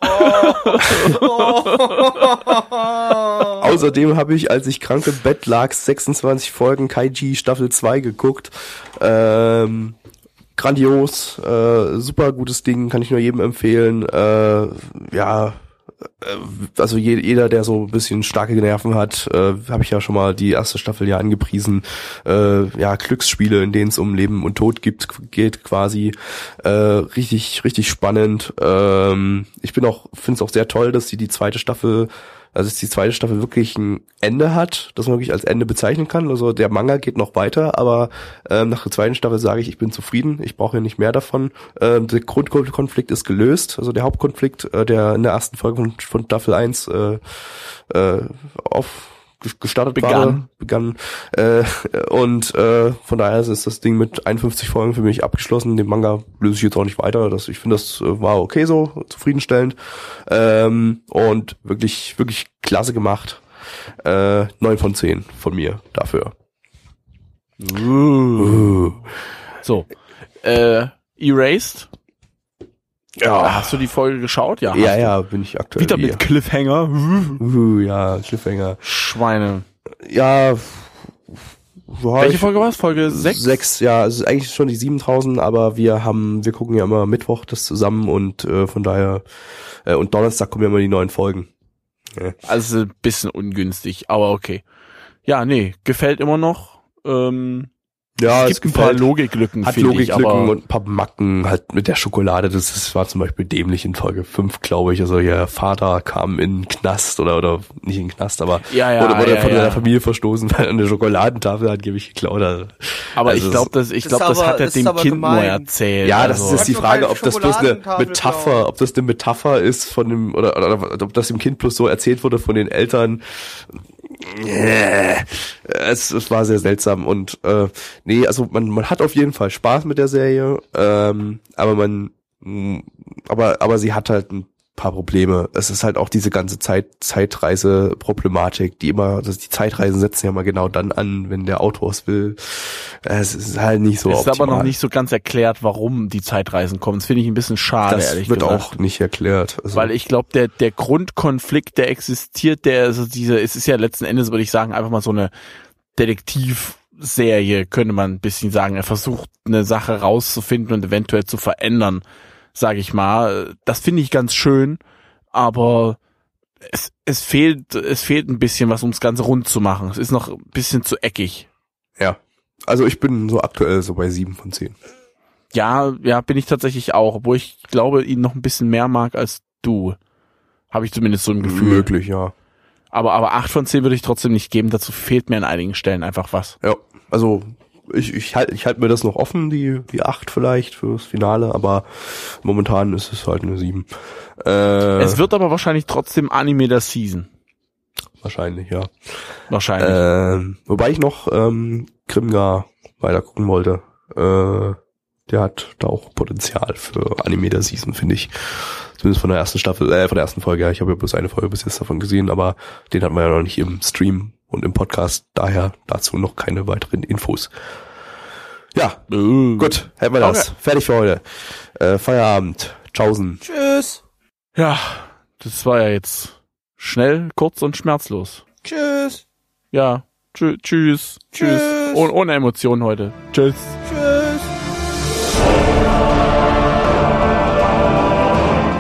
Außerdem habe ich, als ich krank im Bett lag, 26 Folgen Kaiji Staffel 2 geguckt. Ähm, grandios, äh, super gutes Ding, kann ich nur jedem empfehlen. Äh, ja, also je, jeder, der so ein bisschen starke Nerven hat, äh, habe ich ja schon mal die erste Staffel ja angepriesen. Äh, ja, Glücksspiele, in denen es um Leben und Tod gibt, geht quasi. Äh, richtig, richtig spannend. Ähm, ich bin auch, finde es auch sehr toll, dass sie die zweite Staffel also dass die zweite Staffel wirklich ein Ende hat, das man wirklich als Ende bezeichnen kann. Also der Manga geht noch weiter, aber ähm, nach der zweiten Staffel sage ich, ich bin zufrieden, ich brauche ja nicht mehr davon. Ähm, der Grundkonflikt ist gelöst, also der Hauptkonflikt, äh, der in der ersten Folge von, von Staffel 1 äh, äh, auf gestartet Begann. war, begann äh, und äh, von daher ist das Ding mit 51 Folgen für mich abgeschlossen. Den Manga löse ich jetzt auch nicht weiter. Das, ich finde, das äh, war okay so, zufriedenstellend ähm, und wirklich, wirklich klasse gemacht. Äh, 9 von 10 von mir dafür. Uh. So. Äh, Erased? Ja, Hast du die Folge geschaut? Ja. ja, ja, bin ich aktuell. Wieder mit Cliffhanger. Uh, ja, Cliffhanger. Schweine. Ja, ja, Welche ich- Folge war es? Folge 6? Sechs, ja, es ist eigentlich schon die 7000, aber wir haben, wir gucken ja immer Mittwoch das zusammen und äh, von daher, äh, und Donnerstag kommen ja immer die neuen Folgen. Also ein bisschen ungünstig, aber okay. Ja, nee, gefällt immer noch. Ähm, Ja, es gibt ein paar Logiklücken, hat ich, Logiklücken aber und ein paar Macken halt mit der Schokolade. Das, das war zum Beispiel dämlich in Folge 5, glaube ich. Also ihr Vater kam in den Knast oder oder nicht in den Knast, aber Ja, ja, wurde, wurde ja, von ja. seiner Familie verstoßen, weil er eine Schokoladentafel hat, gebe ich geklaut. Also, aber also ich glaube, das, ich glaube, das aber- hat er dem Kind gemein. nur erzählt. Ja, das also. ist jetzt die Frage, ob das bloß eine Metapher, ob das eine Metapher ist von dem oder, oder, oder ob das dem Kind bloß so erzählt wurde von den Eltern. Äh, Es, es war sehr seltsam und äh, nee, also man man hat auf jeden Fall Spaß mit der Serie, ähm, aber man aber aber sie hat halt ein paar Probleme. Es ist halt auch diese ganze Zeit, Zeitreise-Problematik, die immer, also die Zeitreisen setzen ja mal genau dann an, wenn der Autor es will. Es ist halt nicht so Es ist optimal. aber noch nicht so ganz erklärt, warum die Zeitreisen kommen. Das finde ich ein bisschen schade, das ehrlich wird gesagt. auch nicht erklärt. Also, Weil ich glaube, der, der Grundkonflikt, der existiert, der, also diese, es ist ja letzten Endes, würde ich sagen, einfach mal so eine Detektivserie, könnte man ein bisschen sagen. Er versucht, eine Sache rauszufinden und eventuell zu verändern, sage ich mal. Das finde ich ganz schön, aber es, es fehlt, es fehlt ein bisschen was, um das Ganze rund zu machen. Es ist noch ein bisschen zu eckig. ja. Also ich bin so aktuell so bei sieben von zehn. Ja, ja, bin ich tatsächlich auch, obwohl ich glaube, ihn noch ein bisschen mehr mag als du. Habe ich zumindest so ein Gefühl. Möglich, ja. Aber, aber acht von zehn würde ich trotzdem nicht geben. Dazu fehlt mir an einigen Stellen einfach was. Ja, also ich, ich halte ich halt mir das noch offen, die, die acht vielleicht fürs Finale, aber momentan ist es halt eine sieben. Äh, Es wird aber wahrscheinlich trotzdem Anime der Season. wahrscheinlich, ja. Wahrscheinlich. Ähm, wobei ich noch ähm, Grimgar weiter gucken wollte. Äh, der hat da auch Potenzial für Anime der Season, finde ich. Zumindest von der ersten Staffel, äh, von der ersten Folge. Ja, ich habe ja bloß eine Folge bis jetzt davon gesehen, aber den hatten wir ja noch nicht im Stream und im Podcast. Daher dazu noch keine weiteren Infos. Ja, Äh. gut, hätten wir das. Okay. Fertig für heute. Äh, Feierabend. Tschaußen. Tschüss. Ja, das war ja jetzt schnell, kurz und schmerzlos. Tschüss. Ja, tschü tschüss. Tschüss. Tschüss. Oh, ohne Emotionen heute. Tschüss. Tschüss.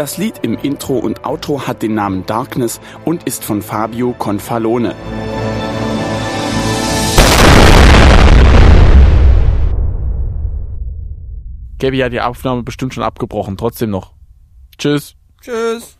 Das Lied im Intro und Outro hat den Namen Darkness und ist von Fabio Confalone. Gabi hat die Aufnahme bestimmt schon abgebrochen. Trotzdem noch. Tschüss. Tschüss.